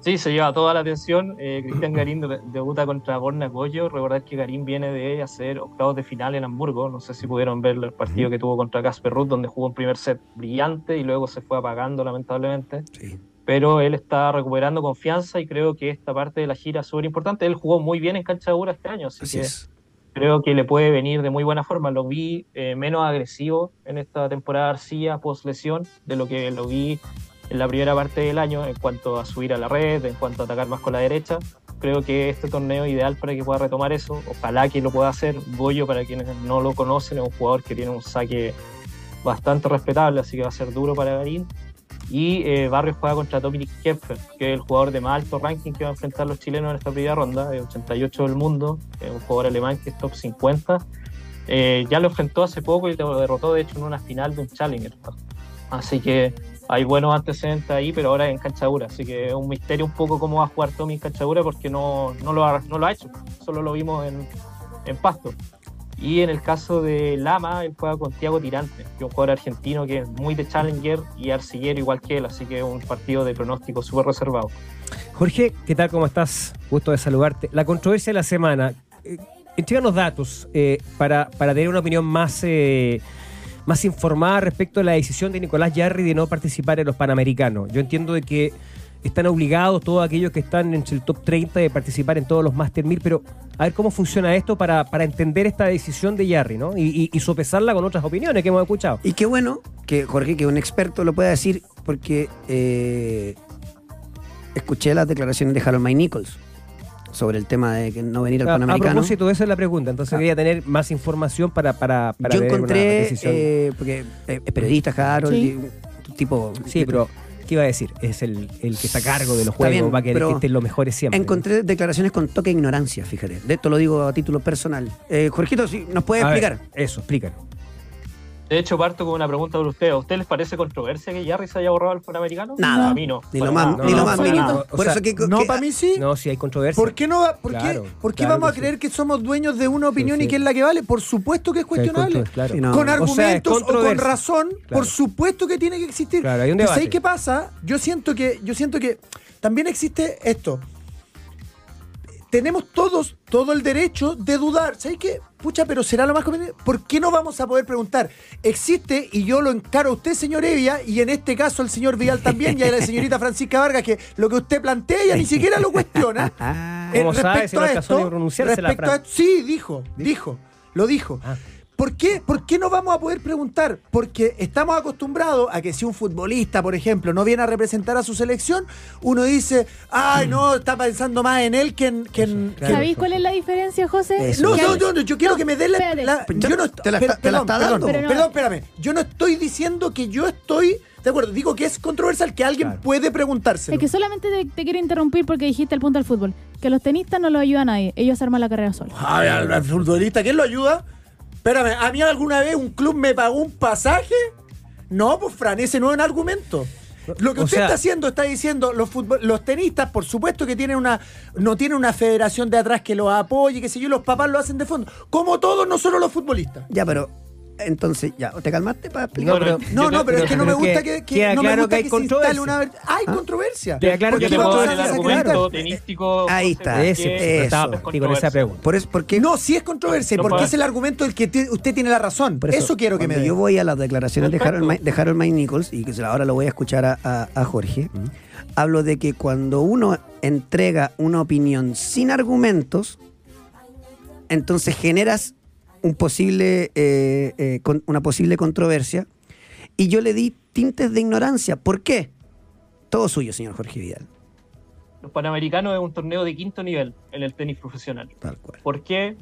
Sí, se lleva toda la atención. Eh, Cristian Garín de- debuta contra Borna Goyo. Recordar que Garín viene de hacer octavos de final en Hamburgo. No sé si pudieron ver el partido que tuvo contra Casper Ruth, donde jugó un primer set brillante y luego se fue apagando, lamentablemente. Sí. Pero él está recuperando confianza y creo que esta parte de la gira es súper importante. Él jugó muy bien en cancha dura este año, así, Así que es. creo que le puede venir de muy buena forma. Lo vi eh, menos agresivo en esta temporada Arcilla post lesión de lo que lo vi en la primera parte del año en cuanto a subir a la red, en cuanto a atacar más con la derecha. Creo que este torneo es ideal para que pueda retomar eso. Ojalá que lo pueda hacer. Goyo, para quienes no lo conocen, es un jugador que tiene un saque bastante respetable, así que va a ser duro para Garín. Y eh, Barrios juega contra Dominic Kempfer, que es el jugador de más alto ranking que va a enfrentar los chilenos en esta primera ronda, es 88 del mundo, un jugador alemán que es top 50. Eh, ya lo enfrentó hace poco y lo derrotó, de hecho, en una final de un Challenger. Así que hay buenos antecedentes ahí, pero ahora en cancha dura. Así que es un misterio un poco cómo va a jugar Tommy en cancha dura porque no, no, lo, ha, no lo ha hecho, solo lo vimos en, en pasto. Y en el caso de Lama, él juega con Tiago Tirante, que es un jugador argentino que es muy de challenger y arcillero igual que él, así que es un partido de pronóstico súper reservado. Jorge, ¿qué tal? ¿Cómo estás? Gusto de saludarte. La controversia de la semana. Eh, entréganos datos eh, para, para tener una opinión más, eh, más informada respecto a la decisión de Nicolás Yarri de no participar en los Panamericanos. Yo entiendo de que están obligados todos aquellos que están entre el top 30 de participar en todos los Master 1000, pero a ver cómo funciona esto para, para entender esta decisión de Yarri, ¿no? Y, y- y sopesarla con otras opiniones que hemos escuchado. Y qué bueno que Jorge, que un experto lo pueda decir, porque eh, escuché las declaraciones de Harold May Nichols sobre el tema de que no venir al A, a Panamericano. propósito, esa es la pregunta. Entonces Ah. quería tener más información para, para, para Yo una encontré, decisión. eh, porque eh, es periodista Harold, Sí. y un tipo... Sí, pero ¿qué iba a decir? Es el, el que está a cargo de los Está juegos, bien, va a querer que estén los mejores siempre. Encontré declaraciones con toque de ignorancia, fíjate. De esto lo digo a título personal. Eh, Jorgito, si nos puede A ver, explicar. eso, explícanos. De hecho, parto con una pregunta para ustedes. ¿A ustedes les parece controversia que Yarri se haya borrado el Panamericano? Nada. A mí no. Ni lo más, ni lo No, más para mínimo. Por sea, eso que, No, que- para mí sí. No, si hay controversia. ¿Por qué no por Claro, qué, por qué claro vamos a creer sí. que somos dueños de una opinión y sí. que es la que vale? Por supuesto que es Sí, cuestionable. contro- claro. Sí, no. Con O sea, es argumentos o, con razón, Claro. por supuesto que tiene que existir. Claro, hay un Pero debate. ¿Sabéis qué pasa? Yo siento que, yo siento que también existe esto. Tenemos todos todo el derecho de dudar. ¿Sabéis qué? Pucha, pero será lo más conveniente. ¿Por qué no vamos a poder preguntar? Existe, y yo lo encaro a usted, señor Evia, y en este caso al señor Vidal también, y a la señorita Francisca Vargas, que lo que usted plantea ella ni siquiera lo cuestiona. Ah, Eh, ¿Cómo sabe si no a pronunciarse la respecto a esto- sí, dijo, dijo, lo dijo. Ah. ¿Por qué? ¿Por qué no vamos a poder preguntar? Porque estamos acostumbrados a que si un futbolista, por ejemplo, no viene a representar a su selección, uno dice, ay, no, está pensando más en él que en... que en- Eso, claro. ¿Sabéis cuál es la diferencia, José? Eso. No, no, no, no, yo quiero No, que me dé la... yo no, te la per- está- te la perdón, está perdón, dando. Perdón, espérame. Yo no estoy diciendo que yo estoy... De acuerdo, digo que es controversial, que alguien Claro. puede preguntárselo. Es que solamente te, te quiero interrumpir porque dijiste el punto del fútbol. Que los tenistas no los ayuda a nadie. Ellos arman la carrera solos. Ay, al, al futbolista, ¿quién lo ayuda? Espérame, ¿a mí alguna vez un club me pagó un pasaje? No, pues Fran, ese no es un argumento. Lo que O usted sea- está haciendo, está diciendo, los, futbol- los tenistas, por supuesto que tienen una, no tienen una federación de atrás que los apoye, que sé yo, los papás lo hacen de fondo. Como todos, no solo los futbolistas. ya, pero entonces, ya, ¿te calmaste para explicar? No, pero- No, no, pero es que no me gusta que- que, que- no me gusta que hay que se instale controversia. una ver- Hay controversia. Queda claro Porque que puedo el argumento tenístico. Ahí está, Ese, eso. estaba es contigo en esa pregunta. Por eso, porque No, sí es controversia, No porque es el argumento del que usted tiene la razón. Por eso, quiero que me dé. Yo voy a las declaraciones de. Harold, May, de Harold May Nichols, y que ahora lo voy a escuchar a, a- a Jorge. Hablo de que cuando uno entrega una opinión sin argumentos, entonces generas un posible, eh, eh, con- una posible controversia. Y yo le di tintes de ignorancia. ¿Por qué? Todo suyo, señor Jorge Vidal. Los Panamericanos es un torneo de quinto nivel en el tenis profesional. Tal cual. ¿Por qué?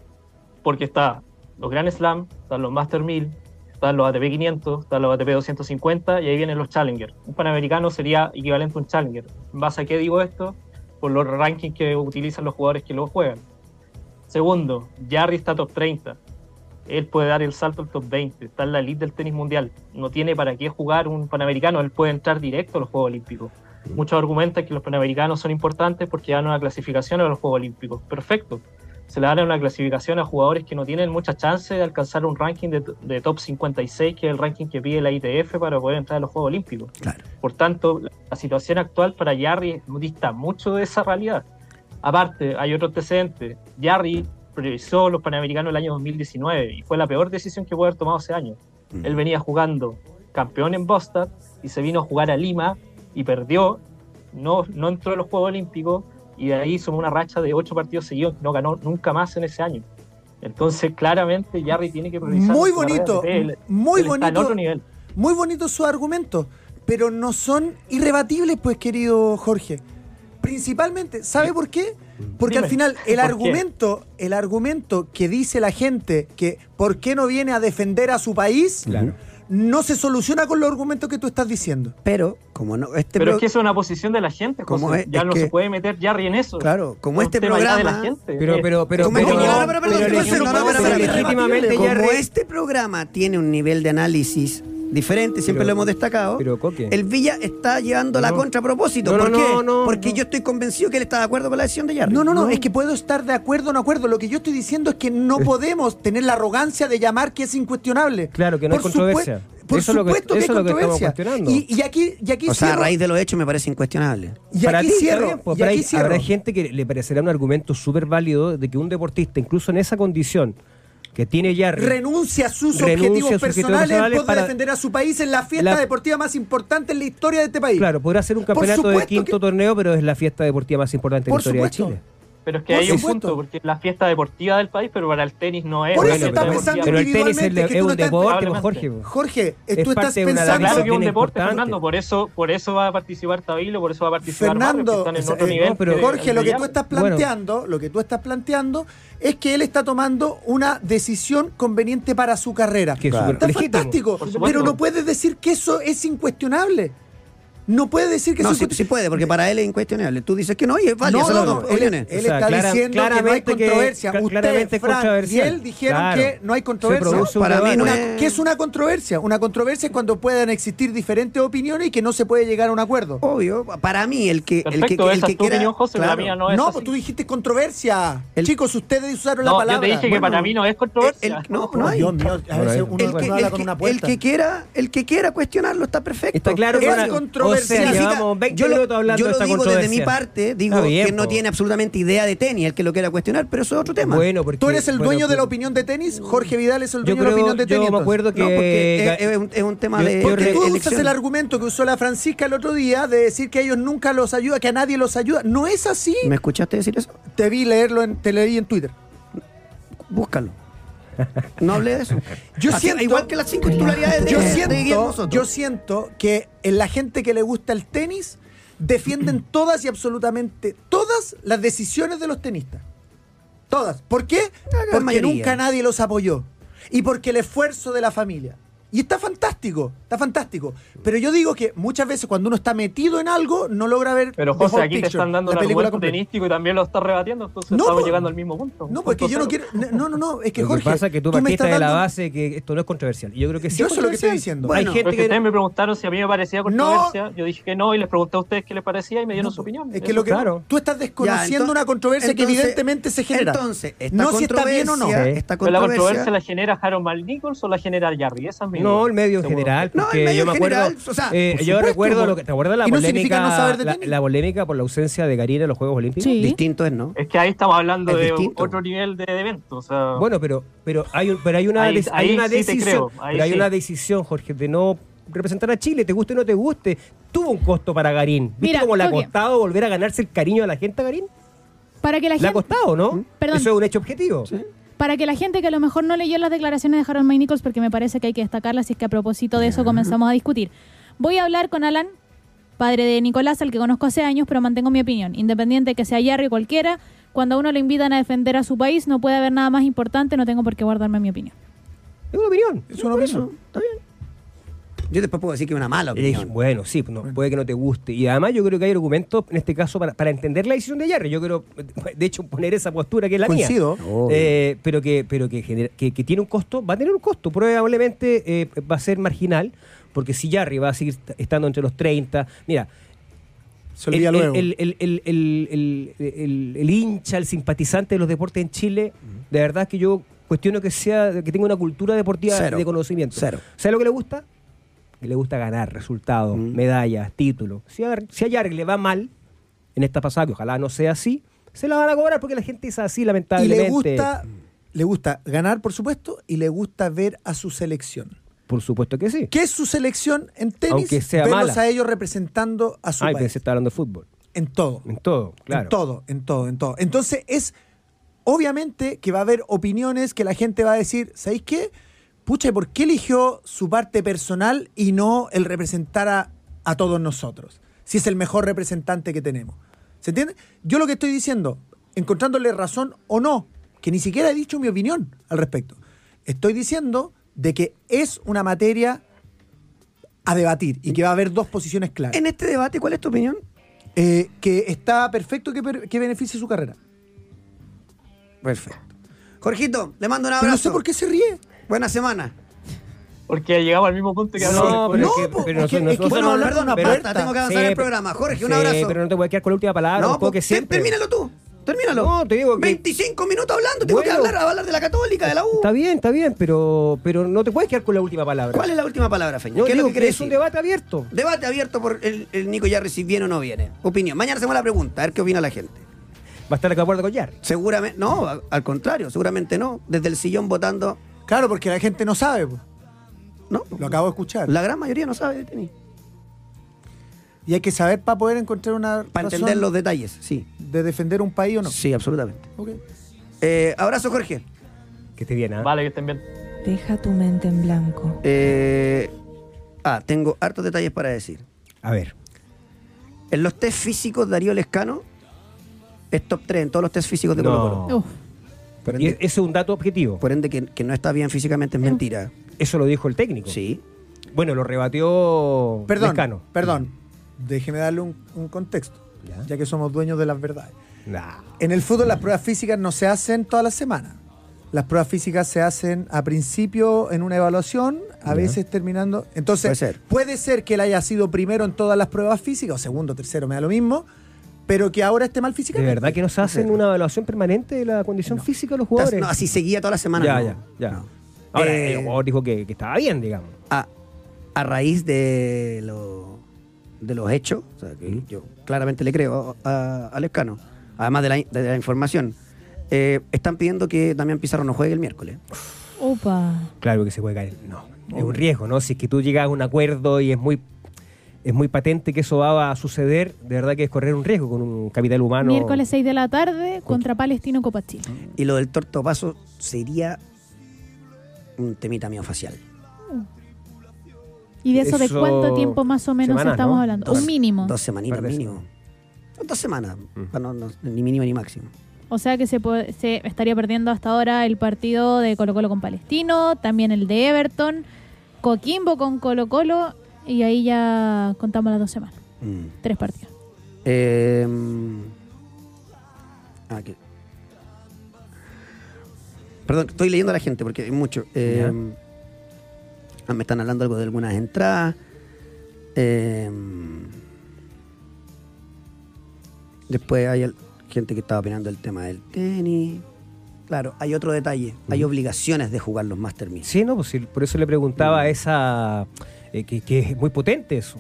Porque está los Grand Slam, están los Master 1000, están los ATP 500, están los ATP 250 y ahí vienen los Challenger. Un Panamericano sería equivalente a un Challenger. ¿En base a qué digo esto? Por los rankings que utilizan los jugadores que lo juegan. Segundo, Jarry está top 30. Él puede dar el salto al top 20. Está en la elite del tenis mundial. No tiene para qué jugar un Panamericano. Él puede entrar directo a los Juegos Olímpicos. Muchos argumentan que los Panamericanos son importantes porque dan una clasificación a los Juegos Olímpicos. Perfecto. Se le dan una clasificación a jugadores que no tienen mucha chance de alcanzar un ranking de, de top 56, que es el ranking que pide la ITF para poder entrar a los Juegos Olímpicos. Claro. Por tanto, la, la situación actual para Jarry dista mucho de esa realidad. Aparte, hay otro antecedente. Jarry priorizó los Panamericanos el año 2019 y fue la peor decisión que pudo haber tomado ese año. Mm. Él venía jugando campeón en Boston y se vino a jugar a Lima y perdió, no, no entró a los Juegos Olímpicos y de ahí sumó una racha de ocho partidos seguidos, no ganó nunca más en ese año. Entonces, claramente, Jarry tiene que priorizar. Muy su bonito. Él- muy él está en bonito. otro nivel. Muy bonitos sus argumentos, pero no son irrebatibles, pues, querido Jorge. Principalmente, ¿sabe por qué? Porque Dime, al final el argumento, el argumento que dice la gente que ¿por qué no viene a defender a su país? Claro. No se soluciona con los argumentos que tú estás diciendo. Pero, como no, este Pero pro- es que eso es una posición de la gente, ¿Cómo José. es? Ya Es no que- se puede meter Jarry en eso. Claro, como este ya de programa- la gente. Pero, pero, pero, legítimamente como este programa tiene un nivel de análisis diferente, siempre Pero- lo hemos destacado. pero, Coque. El Villa está llevando la No. contra a propósito. No, no, ¿Por qué? no, no, Porque no. yo estoy convencido que él está de acuerdo con la decisión de Jarry. No, no, no, es que puedo estar de acuerdo o no acuerdo. Lo que yo estoy diciendo es que no podemos tener la arrogancia de llamar que es incuestionable. Claro, que no hay Por controversia. Por Eso es lo que- supuesto que, eso hay es lo que estamos controversia. cuestionando. Y, y aquí, y aquí O sea, a raíz de los hechos me parece incuestionable. y Para aquí ti, cierro. bien, pues, y pero aquí hay- cierro. habrá gente que le parecerá un argumento súper válido de que un deportista, incluso en esa condición que tiene ya renuncia a sus Renuncia objetivos a sus objetivos personales en personales pos de para- defender a su país en la fiesta La- deportiva más importante en la historia de este país. Claro, podrá ser un campeonato de quinto que- torneo, pero es la fiesta deportiva más importante en la historia supuesto. de Chile. Pero es que Por hay un punto, porque es la fiesta deportiva del país, pero para el tenis no es. Por eso está pensando pero el tenis es, es un deporte, pues. Jorge. Jorge, eh, Es tú estás pensando. claro que es un deporte, importante. Fernando, por eso, por eso va a participar Tabilo, por eso va a participar que Fernando, están en otro eh, nivel. no, pero- que Jorge, lo que tú estás Bueno. planteando, lo que tú estás planteando es que él está tomando una decisión conveniente para su carrera. Que es Claro. Está fantástico, pero no puedes decir que eso es incuestionable. No puedes decir que No, eso sí, puede, porque para él es incuestionable. Tú dices que no y es válido. No, él, opiniones. él O sea, está clara- diciendo que no hay que- controversia. cla- Usted, claramente es Frank y él dijeron Claro. que no hay controversia. para mí debate. no Una- es- ¿Qué es una controversia? Una controversia es cuando puedan existir diferentes opiniones y que no se puede llegar a un acuerdo. Obvio, para mí el que el que, Perfecto, el esa que es tu quiera- opinión, José, claro. mía no es no, así. tú dijiste controversia. El- Chicos, ustedes usaron la No, palabra. yo te dije que para mí no es controversia. el- no, no hay. Dios mío, a Bueno, veces el- uno el no que, con que- el que quiera el que quiera cuestionarlo está perfecto. Está claro que Es controversial. O sea, Significa- llevamos 20 yo lo, minutos hablando yo de lo esta digo desde mi parte, digo bien, que no po. tiene absolutamente idea de tenis, el que lo quiera cuestionar, pero eso es otro tema. Bueno, porque, ¿Tú eres el bueno, dueño de la pues, opinión de tenis? Jorge Vidal es el dueño de la opinión de tenis. yo me acuerdo que... No, porque es, es un, es un tema yo- de, Porque tú usas el argumento que usó la Francisca el otro día de decir que ellos nunca los ayuda, que a nadie los ayuda. No es así. ¿Me escuchaste decir eso? Te vi leerlo, en, te leí en Twitter. Búscalo. No hablé de eso. Yo Así- siento- igual que las cinco titularidades de, Yo siento, yo siento que en la gente que le gusta el tenis defienden todas y absolutamente todas las decisiones de los tenistas. Todas. ¿Por qué? Porque nunca nadie los apoyó. Y porque el esfuerzo de la familia. Y está fantástico, está fantástico. Pero yo digo que muchas veces cuando uno está metido en algo, no logra ver. Pero the José, whole aquí te picture, están dando la un argumento tenístico y también lo estás rebatiendo, entonces No, estamos pues- llegando al mismo punto. No, porque yo no quiero. No, no, no. Es que Lo Jorge. que pasa es que tú, me partiste estás de la dando- base que esto no es controversial. Y yo creo que sí Yo es eso es lo que estoy diciendo. Hay gente que... ustedes me preguntaron si a mí me parecía No. controversia, yo dije que no y les pregunté a ustedes qué les parecía y me dieron No, su opinión. Es que Eso lo que claro. tú estás desconociendo Ya, entonces- una controversia que evidentemente se genera. Entonces, no si está bien o no. controversia- esta Pero la controversia- controversia la genera Harold Malnichols o la genera Jarry, esa es mi No, el medio en general. No, el Porque medio yo me en acuerdo. general, o sea, eh, yo supuesto, recuerdo lo que. ¿Te acuerdas la polémica? no saber de la, polémica por la ausencia de Karina en los Juegos Olímpicos? Sí. Distinto es, ¿no? Es que ahí estamos hablando Es de distinto. otro nivel de, evento. O sea, Bueno, pero, pero hay un, pero hay una, Ahí- des- hay ahí una sí decisión. pero hay sí. una decisión, Jorge, de no representar a Chile, te guste o no te guste. Tuvo un costo para Garín. ¿Viste Mira, cómo le ha costado volver a ganarse el cariño de la gente a Garín? Para que la Le ha gente, costado, ¿no? Perdón. Eso es un hecho objetivo. Para que la gente que a lo mejor no leyó las declaraciones de Harold May Nichols, porque me parece que hay que destacarlas, y es que a propósito de eso comenzamos a discutir. Voy a hablar con Alan, padre de Nicolás, al que conozco hace años, pero mantengo mi opinión. Independiente que sea Jarry o cualquiera, cuando a uno lo invitan a defender a su país, no puede haber nada más importante, no tengo por qué guardarme mi opinión. Es una opinión. Es una opinión. eso, está bien. Yo después puedo decir que es una mala Eh, opinión. bueno, sí, no, puede que no te guste. Y además yo creo que hay argumentos, en este caso, para, para entender la decisión de Jarry. Yo creo, de hecho, poner esa postura que es la Coincido. mía. Obvio. Eh, pero que, pero que, genera- que, que tiene un costo, va a tener un costo. Probablemente eh, va a ser marginal, porque si Jarry va a seguir est- estando entre los 30. Mira, el, el- el- el- el- el- el- el hincha, el simpatizante de los deportes en Chile, de verdad que yo cuestiono que sea que tenga una cultura deportiva Cero. de conocimiento. Cero. ¿Sabe lo que le gusta? Que le gusta ganar, resultados, Mm. medallas, títulos. Si a, si a le va mal en esta pasada, que ojalá no sea así, se la van a cobrar porque la gente es así, Y lamentablemente. le gusta, le gusta ganar, por supuesto, y le gusta ver a su selección. Por supuesto que sí. ¿Qué es su selección en tenis? Aunque sea Verlos mala. a ellos representando a su Ay, país. pensé que está hablando de fútbol. En todo. En todo, claro. En todo, en todo, en todo. Entonces es obviamente que va a haber opiniones que la gente va a decir, ¿sabéis qué? Pucha, ¿y ¿por qué eligió su parte personal y no el representar a, a todos nosotros? Si es el mejor representante que tenemos. ¿Se entiende? Yo lo que estoy diciendo, encontrándole razón o no, que ni siquiera he dicho mi opinión al respecto. Estoy diciendo de que es una materia a debatir y que va a haber dos posiciones claras. En este debate, ¿cuál es tu opinión? Eh, que está perfecto que, per- que beneficie su carrera. Perfecto. Jorgito, le mando un Pero abrazo. no sé por qué se ríe. Buena semana. Porque llegamos al mismo punto que hablamos No, pero, No, que, pero es que- nosotros- es que bueno, hablar de perdón, una puerta. tengo que avanzar Sí, el pero- programa. Jorge, un sí, abrazo. pero no te voy a quedar con la última palabra, no, tampoco que pues, siempre. termínalo tú. Termínalo. No, te digo que- 25 minutos hablando. Tengo que Bueno. hablar, hablar de la Católica, de la U. Está bien, está bien, pero, pero no te puedes quedar con la última palabra. ¿Cuál es la última palabra, Feña? No, ¿Qué es lo que que quiere es un debate abierto. Debate abierto por el, el Nico Yarri si viene o no viene. Opinión. Mañana hacemos la pregunta, a ver qué opina la gente. Va a estar de acuerdo con Yarri. Seguramente, no, al contrario, seguramente no. Desde el sillón votando, Claro, porque la gente no sabe. po. no. Lo acabo de escuchar. La gran mayoría no sabe de tenis. Y hay que saber para poder encontrar una Para razón entender los detalles, sí. de defender un país o no. Sí, absolutamente. Ok. Eh, abrazo, Jorge. Que esté bien, ¿ah? Vale, que estén bien. Deja tu mente en blanco. Eh, ah, tengo hartos detalles para decir. A ver. En los test físicos, Darío Lescano es top 3 en todos los test físicos de No. Colo Colo. Uf, Por Y ende, ese es un dato objetivo. por ende que, que no está bien físicamente es mentira. Eso lo dijo el técnico. Sí. Bueno, lo rebatió Perdón, Lescano. perdón. Déjeme darle un, un contexto, Ya. ya que somos dueños de las verdades. Nah. En el fútbol las pruebas físicas no se hacen todas las semanas. Las pruebas físicas se hacen a principio en una evaluación, a Ya. veces terminando. Entonces, Puede ser. puede ser que él haya sido primero en todas las pruebas físicas, o segundo, tercero, me da lo mismo, pero que ahora esté mal ¿De físicamente. verdad que no se hacen una evaluación permanente de la condición física de los jugadores? No, así seguía toda la semana. ya, no. ya, ya. No. Ahora, Eh, el jugador dijo que, que estaba bien, digamos. a, a raíz de, lo- de los hechos, o sea, que yo claramente le creo a, a Lescano, además de la, de la información, eh, están pidiendo que Damián Pizarro no juegue el miércoles. Opa. Claro que se puede caer. No, es un riesgo, ¿no? Si es que tú llegas a un acuerdo y es muy es muy patente que eso va a suceder, de verdad que es correr un riesgo con un capital humano. Miércoles 6 de la tarde contra Palestino Copa Chile. Y lo del tortopaso sería un temita mío facial. ¿Y de eso, de cuánto tiempo más o menos semanas, estamos ¿no? hablando? Dos- Un mínimo. Dos semanitas mínimo. Dos semanas, Mm. para no- no- ni mínimo ni máximo. O sea que se, puede- se estaría perdiendo hasta ahora el partido de Colo Colo con Palestino, también el de Everton, Coquimbo con Colo Colo y ahí ya contamos las dos semanas. Mm. Tres partidos. Eh, ah, que- Perdón, estoy leyendo a la gente porque hay mucho. Eh, ah, me están hablando algo de algunas entradas. Eh, después hay el- gente que estaba opinando el tema del tenis. Claro, hay otro detalle. Hay obligaciones de jugar los Master 1000. Sí, no, pues sí, por eso le preguntaba esa eh, que, que es muy potente eso.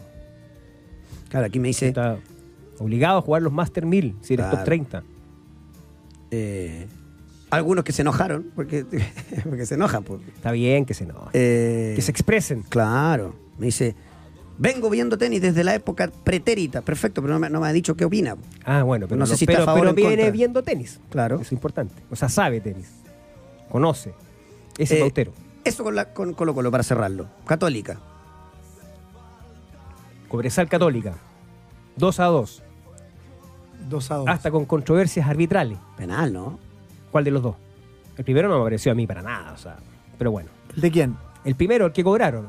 Claro, aquí me dice. Está obligado a jugar los Master 1000 si eres Claro. top 30. eh, algunos que se enojaron, porque, porque se enojan. Pues. Está bien que se no, Eh, que se expresen. Claro. Me dice, vengo viendo tenis desde la época pretérita. Perfecto, pero no me, no me ha dicho qué opina. Ah, bueno, pero no sé si está pero, a favor pero viene contra. viendo tenis. Claro. Eso es importante. O sea, sabe tenis. Conoce. Ese Eh. Eso con, la, con Colo Colo, para cerrarlo. Católica. Cobresal Católica. 2 a 2. Dos a dos. Hasta con controversias arbitrales. Penal, ¿no? ¿Cuál de los dos? El primero no me pareció a mí para nada, o sea. Pero bueno. ¿De quién? El primero, el que cobraron.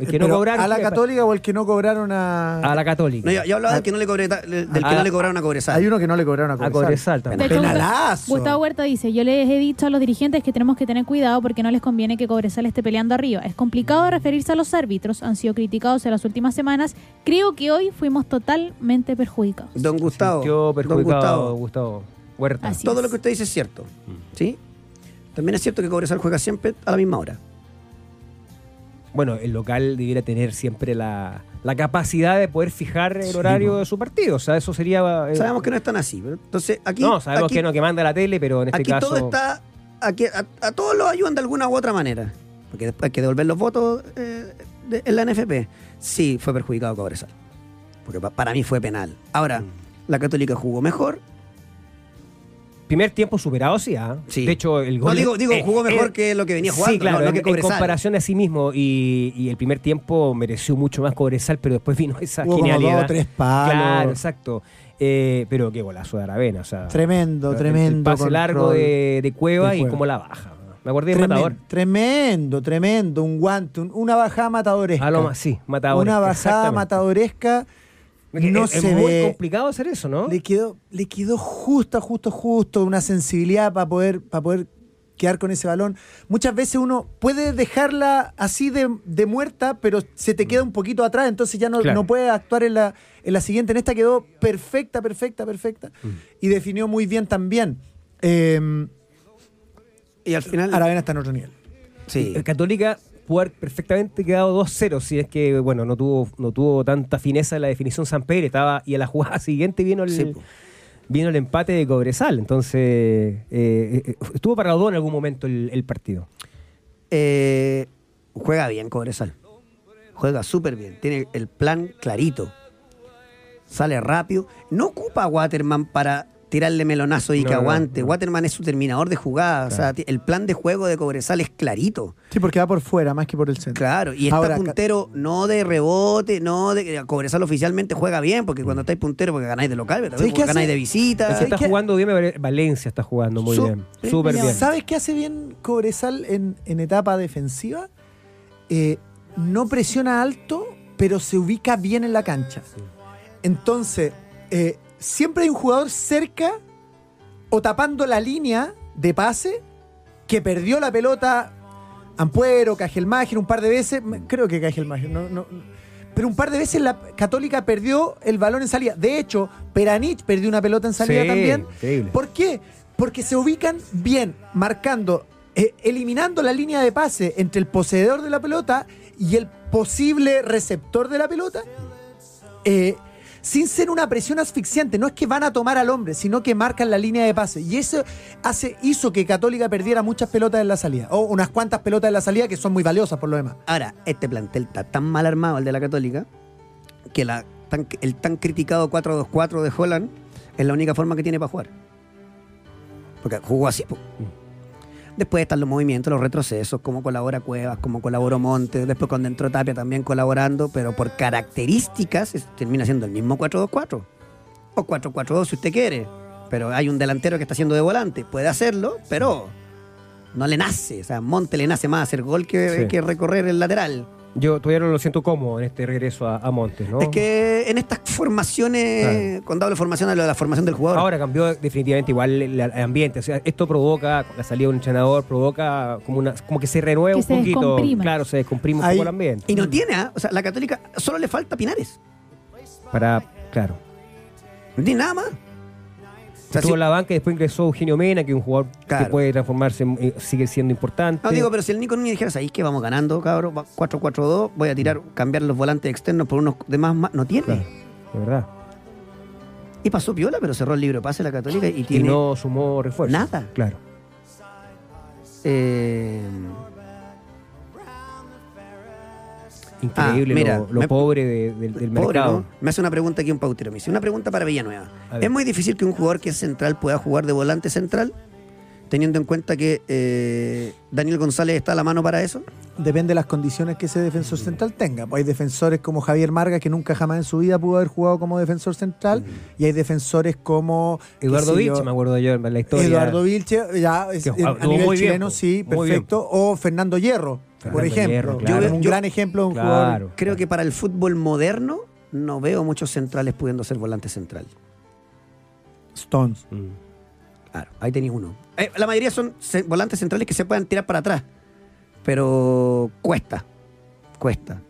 El que no Pero, cobraron. ¿A la católica o el que no cobraron a.? A la católica. No, yo, yo hablaba del que no le, cobré, del que Ah. no le cobraron a Cobresal. Hay uno que no le cobraron a A Cobresal. Cobresal también. Penalazo. Gustavo Huerta dice, yo les he dicho a los dirigentes que tenemos que tener cuidado porque no les conviene que Cobresal esté peleando arriba. Es complicado referirse a los árbitros, han sido criticados en las últimas semanas. Creo que hoy fuimos totalmente perjudicados. Don Gustavo. Don Gustavo. Gustavo Huerta. Así Todo es. lo que usted dice es cierto. ¿Sí? También es cierto que Cobresal juega siempre a la misma hora. Bueno, el local debiera tener siempre la, la capacidad de poder fijar el horario de su partido. O sea, eso sería. eh, Sabemos que no están así. pero entonces, aquí. no, sabemos aquí- que no, que manda la tele, pero en este aquí caso. todo está. Aquí, a, a todos los ayudan de alguna u otra manera. Porque después hay que devolver los votos eh, de- en la NFP. Sí, fue perjudicado Cobresal. Porque pa- para mí fue penal. Ahora, Mm. la Católica jugó mejor. Primer tiempo superado, sí. ¿ah? Sí. De hecho, el No, gol. digo, digo eh, jugó mejor eh, que lo que venía jugando. Sí, claro, no, no en, que en Cobresal. comparación a sí mismo. Y, y el primer tiempo mereció mucho más Cobresal, pero después vino esa Hubo como genialidad. dos tres palos. Claro, exacto. Eh, pero qué golazo de Aravena. O sea, Tremendo, el- tremendo. El pase largo de, de Cueva de y cómo la baja. Me acordé del Tremendo, matador. tremendo, tremendo. Un guante, un- una bajada matadoresca. Ah, sí, matador. una bajada matadoresca. No es, es se muy ve. complicado hacer eso, ¿no? Le quedó, le quedó justo, justo, justo, una sensibilidad para poder, para poder quedar con ese balón. Muchas veces uno puede dejarla así de, de muerta, pero se te queda un poquito atrás, entonces ya no, Claro. no puede actuar en la, en la siguiente. En esta quedó perfecta, perfecta, perfecta. Mm. Y definió muy bien también. Eh, Y al final. Aravena está en otro nivel. sí. El Católica pudo haber perfectamente quedado 2-0 si es que, bueno, no tuvo, no tuvo tanta fineza en la definición San Pedro estaba y a la jugada siguiente vino el, Sí, vino el empate de Cobresal. Entonces, eh, eh, estuvo para los dos en algún momento el, el partido. Eh, juega bien Cobresal. Juega súper bien. Tiene el plan clarito. Sale rápido. No ocupa a Waterman para tirarle melonazo y No, que aguante. no. Waterman es su terminador de jugada. O sea, el plan de juego de Cobresal es clarito. Sí, porque va por fuera más que por el centro. Claro. Y está Ahora, puntero no de rebote, no de. Cobresal oficialmente juega bien, porque cuando estáis puntero, porque ganáis de local, pero también ¿Sabes qué porque ganáis de visita. Que está jugando bien, Valencia está jugando muy Su- bien. Súper bien. ¿Sabes qué hace bien Cobresal en, en etapa defensiva? Eh, no presiona alto, pero se ubica bien en la cancha. Entonces, eh, siempre hay un jugador cerca o tapando la línea de pase que perdió la pelota Ampuero, Cajelmacher un par de veces. Creo que Cajelmacher, no, no, pero un par de veces la Católica perdió el balón en salida. De hecho, Peranich perdió una pelota en salida Sí, también. increíble. ¿Por qué? Porque se ubican bien, marcando, eh, eliminando la línea de pase entre el poseedor de la pelota y el posible receptor de la pelota, eh, sin ser una presión asfixiante. No es que van a tomar al hombre, sino que marcan la línea de pase. Y eso hace, hizo que Católica perdiera muchas pelotas en la salida, o unas cuantas pelotas en la salida que son muy valiosas por lo demás. Ahora, este plantel está tan mal armado, el de la Católica, que la, tan- el tan criticado 4-2-4 de Holland es la única forma que tiene para jugar. Porque jugó así. po. Después están los movimientos, los retrocesos, como colabora Cuevas, como colaboró Montes, después cuando entró Tapia también colaborando, pero por características es- termina siendo el mismo 4-2-4. O 4-4-2 si usted quiere. Pero hay un delantero que está haciendo de volante, puede hacerlo, pero no le nace. O sea, Monte le nace más hacer gol que, Sí. que recorrer el lateral. Yo todavía no lo siento cómodo en este regreso a, a Montes, ¿no? Es que en estas formaciones, cuando hablo de formación, de la formación del jugador. Ahora cambió definitivamente igual el, el ambiente. O sea, esto provoca, la salida de un entrenador, provoca como una como que se renueva Que un se poquito. descomprima. Claro, se descomprime un Ahí- poco el ambiente. y no tiene, ¿ah? o sea, la Católica solo le falta Pinares. Para, claro. No tiene nada más. Sea, si- la banca y después ingresó Eugenio Mena, que es un jugador Claro. que puede transformarse, sigue siendo importante. no digo, pero si el Nico Núñez dijera, ahí que vamos ganando, cabrón, va 4-4-2, voy a tirar, cambiar los volantes externos por unos demás más. No tiene. Claro, de verdad. Y pasó piola, pero cerró el libro de pase la Católica y Y tiene. no sumó refuerzo. Nada. Claro. eh, Increíble Ah, mira, lo, lo me- pobre de- del- del Pobre, mercado. ¿no? Me hace una pregunta aquí un pautero. Me dice, una pregunta para Villanueva. ¿Es muy difícil que un jugador que es central pueda jugar de volante central? Teniendo en cuenta que eh, Daniel González está a la mano para eso. Depende de las condiciones que ese defensor central tenga. Pues hay defensores como Javier Marga que nunca jamás en su vida pudo haber jugado como defensor central y hay defensores como Eduardo yo, Vilche, me acuerdo yo en la historia. Eduardo Vilche, ya es- a nivel bien, chileno, sí, perfecto. O Fernando Hierro, por ejemplo. Hierro, Yo creo un Yo- gran ejemplo de un Claro. jugador. Creo que para el fútbol moderno no veo muchos centrales pudiendo ser volante central. Stones. Mm. Claro, ahí tenéis uno. Eh, la mayoría son volantes centrales que se puedan tirar para atrás. Pero cuesta. Cuesta.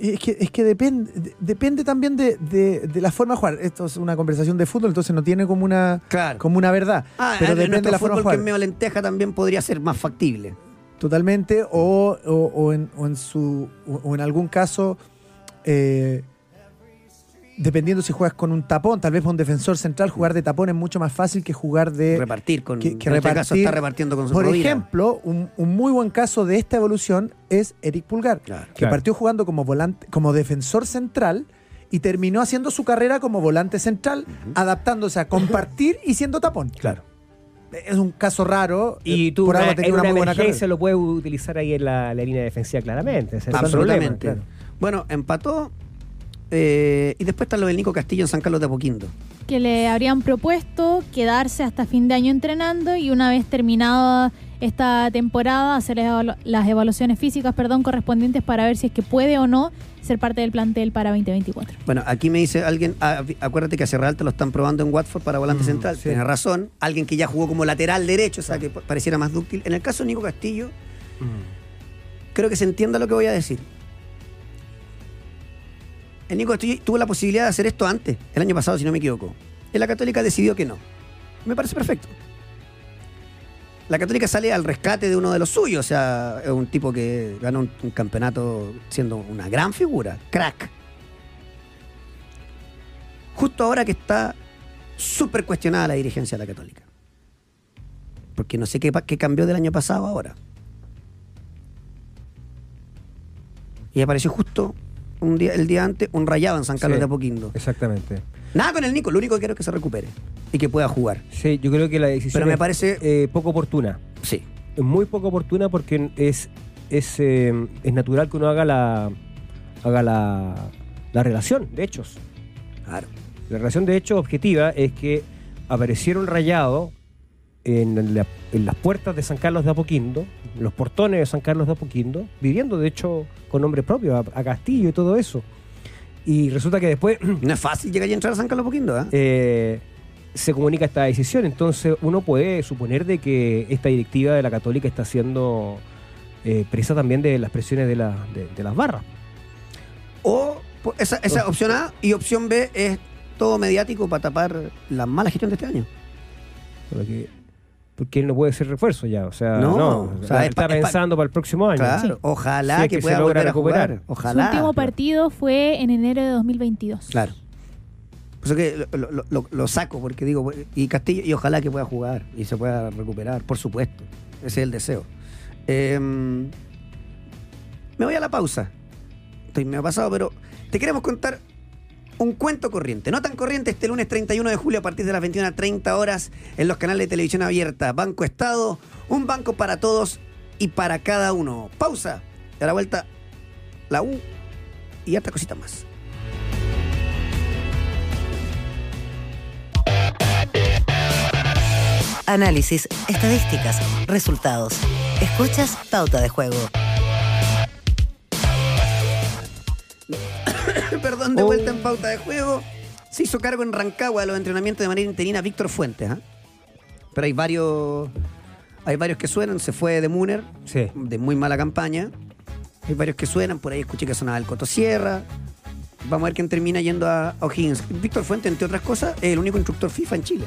Es que, es que depende, de- depende también de, de- de la forma de jugar. Esto es una conversación de fútbol, entonces no tiene como una, Claro. como una verdad. Ah, pero en depende de la forma de que jugar. es medio lenteja también podría ser más factible. Totalmente, o, o- o en, o en su, o, en algún caso, eh, dependiendo si juegas con un tapón, tal vez para un defensor central, jugar de tapón es mucho más fácil que jugar de... repartir con. que- que en este caso está repartiendo con su Por ejemplo, un, un muy buen caso de esta evolución es Eric Pulgar, Claro. que Claro. partió jugando como volante, como defensor central y terminó haciendo su carrera como volante central, adaptándose a compartir y siendo tapón. Claro. Es un caso raro. Y eh, tú por algo una, en una una muy buena carrera. lo puedes utilizar ahí en la, la línea defensiva claramente. es Absolutamente. problema, claro. Bueno, empató. eh, y después está lo del Nico Castillo en San Carlos de Apoquindo. que le habrían propuesto quedarse hasta fin de año entrenando y una vez terminada esta temporada hacer las evalu- las evaluaciones físicas perdón, correspondientes para ver si es que puede o no ser parte del plantel para 2024. Bueno, aquí me dice alguien, ah, acuérdate que a Sierra Alta lo están probando en Watford para volante central. sí. Tiene razón. Alguien que ya jugó como lateral derecho, o sea, que pareciera más dúctil. En el caso de Nico Castillo, creo que se entienda lo que voy a decir. El Nico Castillo tuvo la posibilidad de hacer esto antes, el año pasado, si no me equivoco. Y la Católica decidió que no. Me parece perfecto. La Católica sale al rescate de uno de los suyos, o sea, es un tipo que ganó un, un campeonato siendo una gran figura, crack. Justo ahora que está súper cuestionada la dirigencia de la Católica. Porque no sé qué, qué cambió del año pasado ahora. Y apareció justo un día, el día antes un rayado en San Carlos Sí. de Apoquindo. Exactamente. Nada con el Nico, lo único que quiero es que se recupere y que pueda jugar. Sí, yo creo que la decisión Pero me es, parece- eh, poco oportuna. Sí. Muy poco oportuna porque es, es, eh, es natural que uno haga la haga la, la relación de hechos. Claro. La relación de hechos objetiva es que aparecieron rayados en, la- en las puertas de San Carlos de Apoquindo, los portones de San Carlos de Apoquindo, viviendo de hecho con nombre propio, a, a Castillo y todo eso. Y resulta que después No es fácil llegar y entrar a San Carlos de Apoquindo, ¿eh? eh, se comunica esta decisión. Entonces uno puede suponer de que esta directiva de la Católica está siendo eh, presa también de las presiones de, la- de- de las barras. O esa, esa opción A y opción B es todo mediático para tapar la mala gestión de este año. Porque, porque él no puede ser refuerzo ya. O sea, No, no. o sea, sea, es pa- está es pa- pensando para el próximo año. Claro, Sí. ojalá Si es que, que pueda se logra volver a jugar. recuperar. Ojalá. Su último Claro. partido fue en enero de 2022. Claro. Por eso que lo, lo- lo- lo saco, porque digo, y Castillo, y ojalá que pueda jugar y se pueda recuperar, por supuesto. Ese es el deseo. Eh, me voy a la pausa. Estoy me ha pasado, pero te queremos contar un cuento corriente. No tan corriente este lunes 31 de julio a partir de las 21 a 30 horas en los canales de televisión abierta. Banco Estado, un banco para todos y para cada uno. Pausa. A la vuelta, la U y harta cosita más. Análisis, estadísticas, resultados. Escuchas Pauta de Juego. Perdón, de Oh. vuelta en pauta de juego. Se hizo cargo en Rancagua de los entrenamientos de manera interina Víctor Fuentes. ¿ah? Pero hay varios. Hay varios que suenan. Se fue de Muner, Sí. de muy mala campaña. Hay varios que suenan. Por ahí escuché que sonaba el Cotosierra. Vamos a ver quién termina yendo a, a O'Higgins. Víctor Fuentes, entre otras cosas, es el único instructor FIFA en Chile.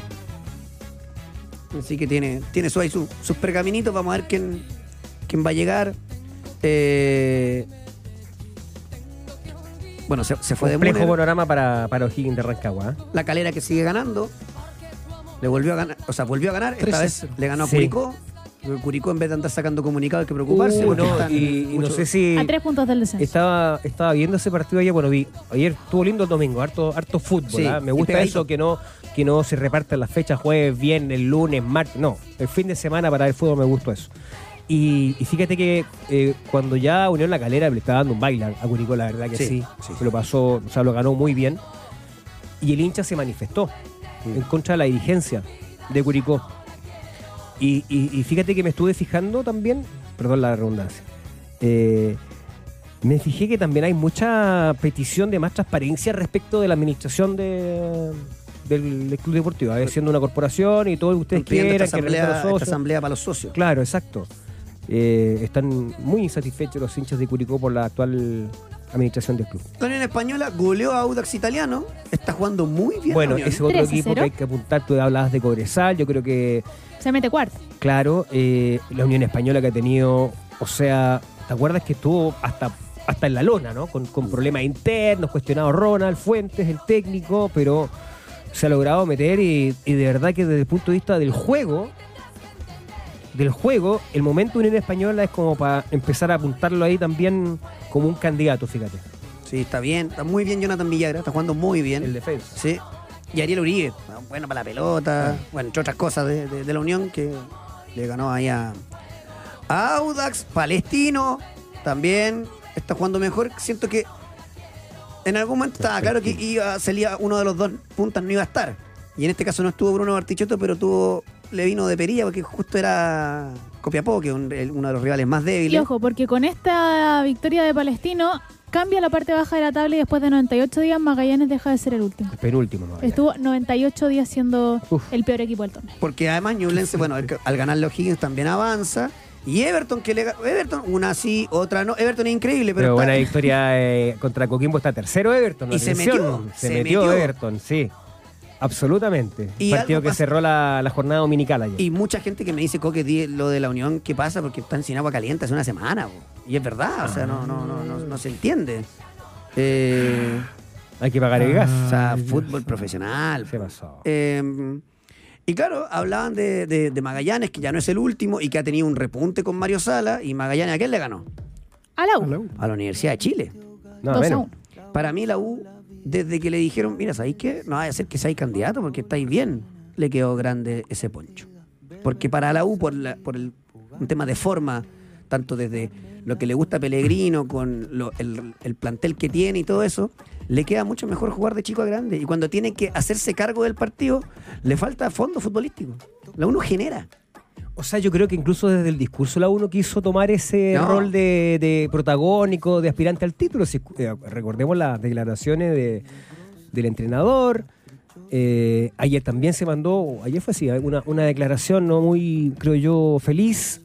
Así que tiene, tiene su, ahí su- sus pergaminitos. Vamos a ver quién, quién va a llegar. Eh, bueno, se, se fue de Complejo panorama para, para O'Higgins de Rancagua. ¿eh? La calera que sigue ganando. Le volvió a ganar, o sea, volvió a ganar. Esta 3 a vez 0. le ganó a Sí. Curicó. Curicó en vez de andar sacando comunicados hay que preocuparse. Uh, no, y, y no sé si A tres puntos del descenso. estaba, estaba viendo ese partido ayer. Bueno, vi, ayer estuvo lindo el domingo, harto, harto fútbol. Sí, ¿ah? Me gusta eso que no, que no se repartan las fechas jueves, viernes, lunes, martes. No, el fin de semana para el fútbol me gustó eso. Y, y fíjate que eh, cuando ya Unión La Calera le estaba dando un baile a Curicó, la verdad que Sí, sí, sí. Se lo pasó, o sea, lo ganó muy bien. Y el hincha se manifestó en contra de la dirigencia de Curicó. Y, y- y fíjate que me estuve fijando también, perdón la redundancia, eh, me fijé que también hay mucha petición de más transparencia respecto de la administración de, del, del club deportivo, siendo una corporación y todo lo que ustedes quieran, esta que asamblea, los esta asamblea para los socios. Claro, exacto. Eh, están muy insatisfechos los hinchas de Curicó por la actual administración del club. La Unión Española goleó a Audax Italiano. Está jugando muy bien. Bueno, la Unión. ese otro 3 a equipo que 0. hay que apuntar, tú hablabas de Cobresal, yo creo que Se mete cuarto. Claro, eh, la Unión Española que ha tenido O sea, ¿te acuerdas que estuvo hasta, hasta en la lona, ¿no? Con, con problemas internos, cuestionado Ronald Fuentes, el técnico, pero se ha logrado meter y, y de verdad que desde el punto de vista del juego, del juego, el momento de Unión Española es como para empezar a apuntarlo ahí también como un candidato, fíjate. Sí, está bien. Está muy bien Jonathan Villagra. Está jugando muy bien. El defensa. Sí. Y Ariel Uribe, bueno para la pelota, bueno, entre otras cosas de, de- de la Unión que le ganó ahí a, a Audax, Palestino, también está jugando mejor. Siento que en algún momento estaba claro que iba, salía uno de los dos puntas, no iba a estar. Y en este caso no estuvo Bruno Bartichotto, pero tuvo, le vino de perilla porque justo era Copiapó, que es un- el- uno de los rivales más Y débiles. ojo, porque con esta victoria de Palestino cambia la parte baja de la tabla y después de 98 días Magallanes deja de ser el último. El penúltimo, ¿no? Estuvo 98 días siendo Uf. el peor equipo del torneo. Porque además Ñublense, bueno, al, al ganar los Higgins también avanza. Y Everton, que le ga- Everton, una sí, otra no. Everton es increíble, pero. Pero buena victoria eh, contra Coquimbo está tercero Everton. Y se atención. metió, Se, se metió, metió. Everton, sí. Absolutamente. Y Partido que pasa- cerró la, la jornada dominical ayer. Y mucha gente que me dice, Coque, di lo de la Unión, ¿qué pasa? Porque están sin agua caliente hace una semana. Y es verdad, o sea, no, no, no, no, no se entiende. Eh, Hay que pagar el gas. o sea, fútbol profesional. Se pasó. Eh, y claro, hablaban de, de- de Magallanes, que ya no es el último y que ha tenido un repunte con Mario Sala. Y Magallanes, ¿a quién le ganó? A la U. A la Universidad de Chile. No, 2 a menos. 1. Para mí la U, desde que le dijeron, mira, ¿sabéis qué? No vaya a ser que seáis candidato porque estáis bien, le quedó grande ese poncho. Porque para la U, por, la- por el, un tema de forma, tanto desde lo que le gusta a Pellegrino, con lo- el, el plantel que tiene y todo eso, le queda mucho mejor jugar de chico a grande. Y cuando tiene que hacerse cargo del partido, le falta fondo futbolístico. La U no genera. O sea, yo creo que incluso desde el discurso la uno quiso tomar ese No. rol de, de protagónico, de aspirante al título. Si, eh, recordemos las declaraciones de- del entrenador. Eh, ayer también se mandó, ayer fue así, una, una declaración no muy, creo yo, feliz.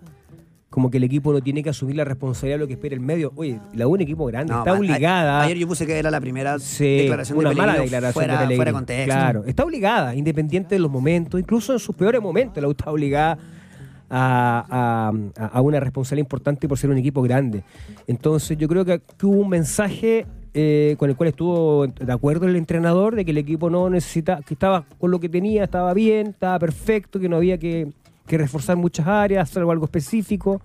Como que el equipo no tiene que asumir la responsabilidad de lo que espera el medio. Oye, la un equipo grande, No, está obligada. ayer yo puse que era la primera Sí, declaración una de mala declaración fuera, de fuera contexto. Claro, está obligada, independiente de los momentos, incluso en sus peores momentos, la U está obligada a, a- a una responsabilidad importante por ser un equipo grande. Entonces yo creo que, que hubo un mensaje eh, con el cual estuvo de acuerdo el entrenador de que el equipo no necesita, que estaba con lo que tenía, estaba bien, estaba perfecto, que no había que, que reforzar muchas áreas, hacer algo específico.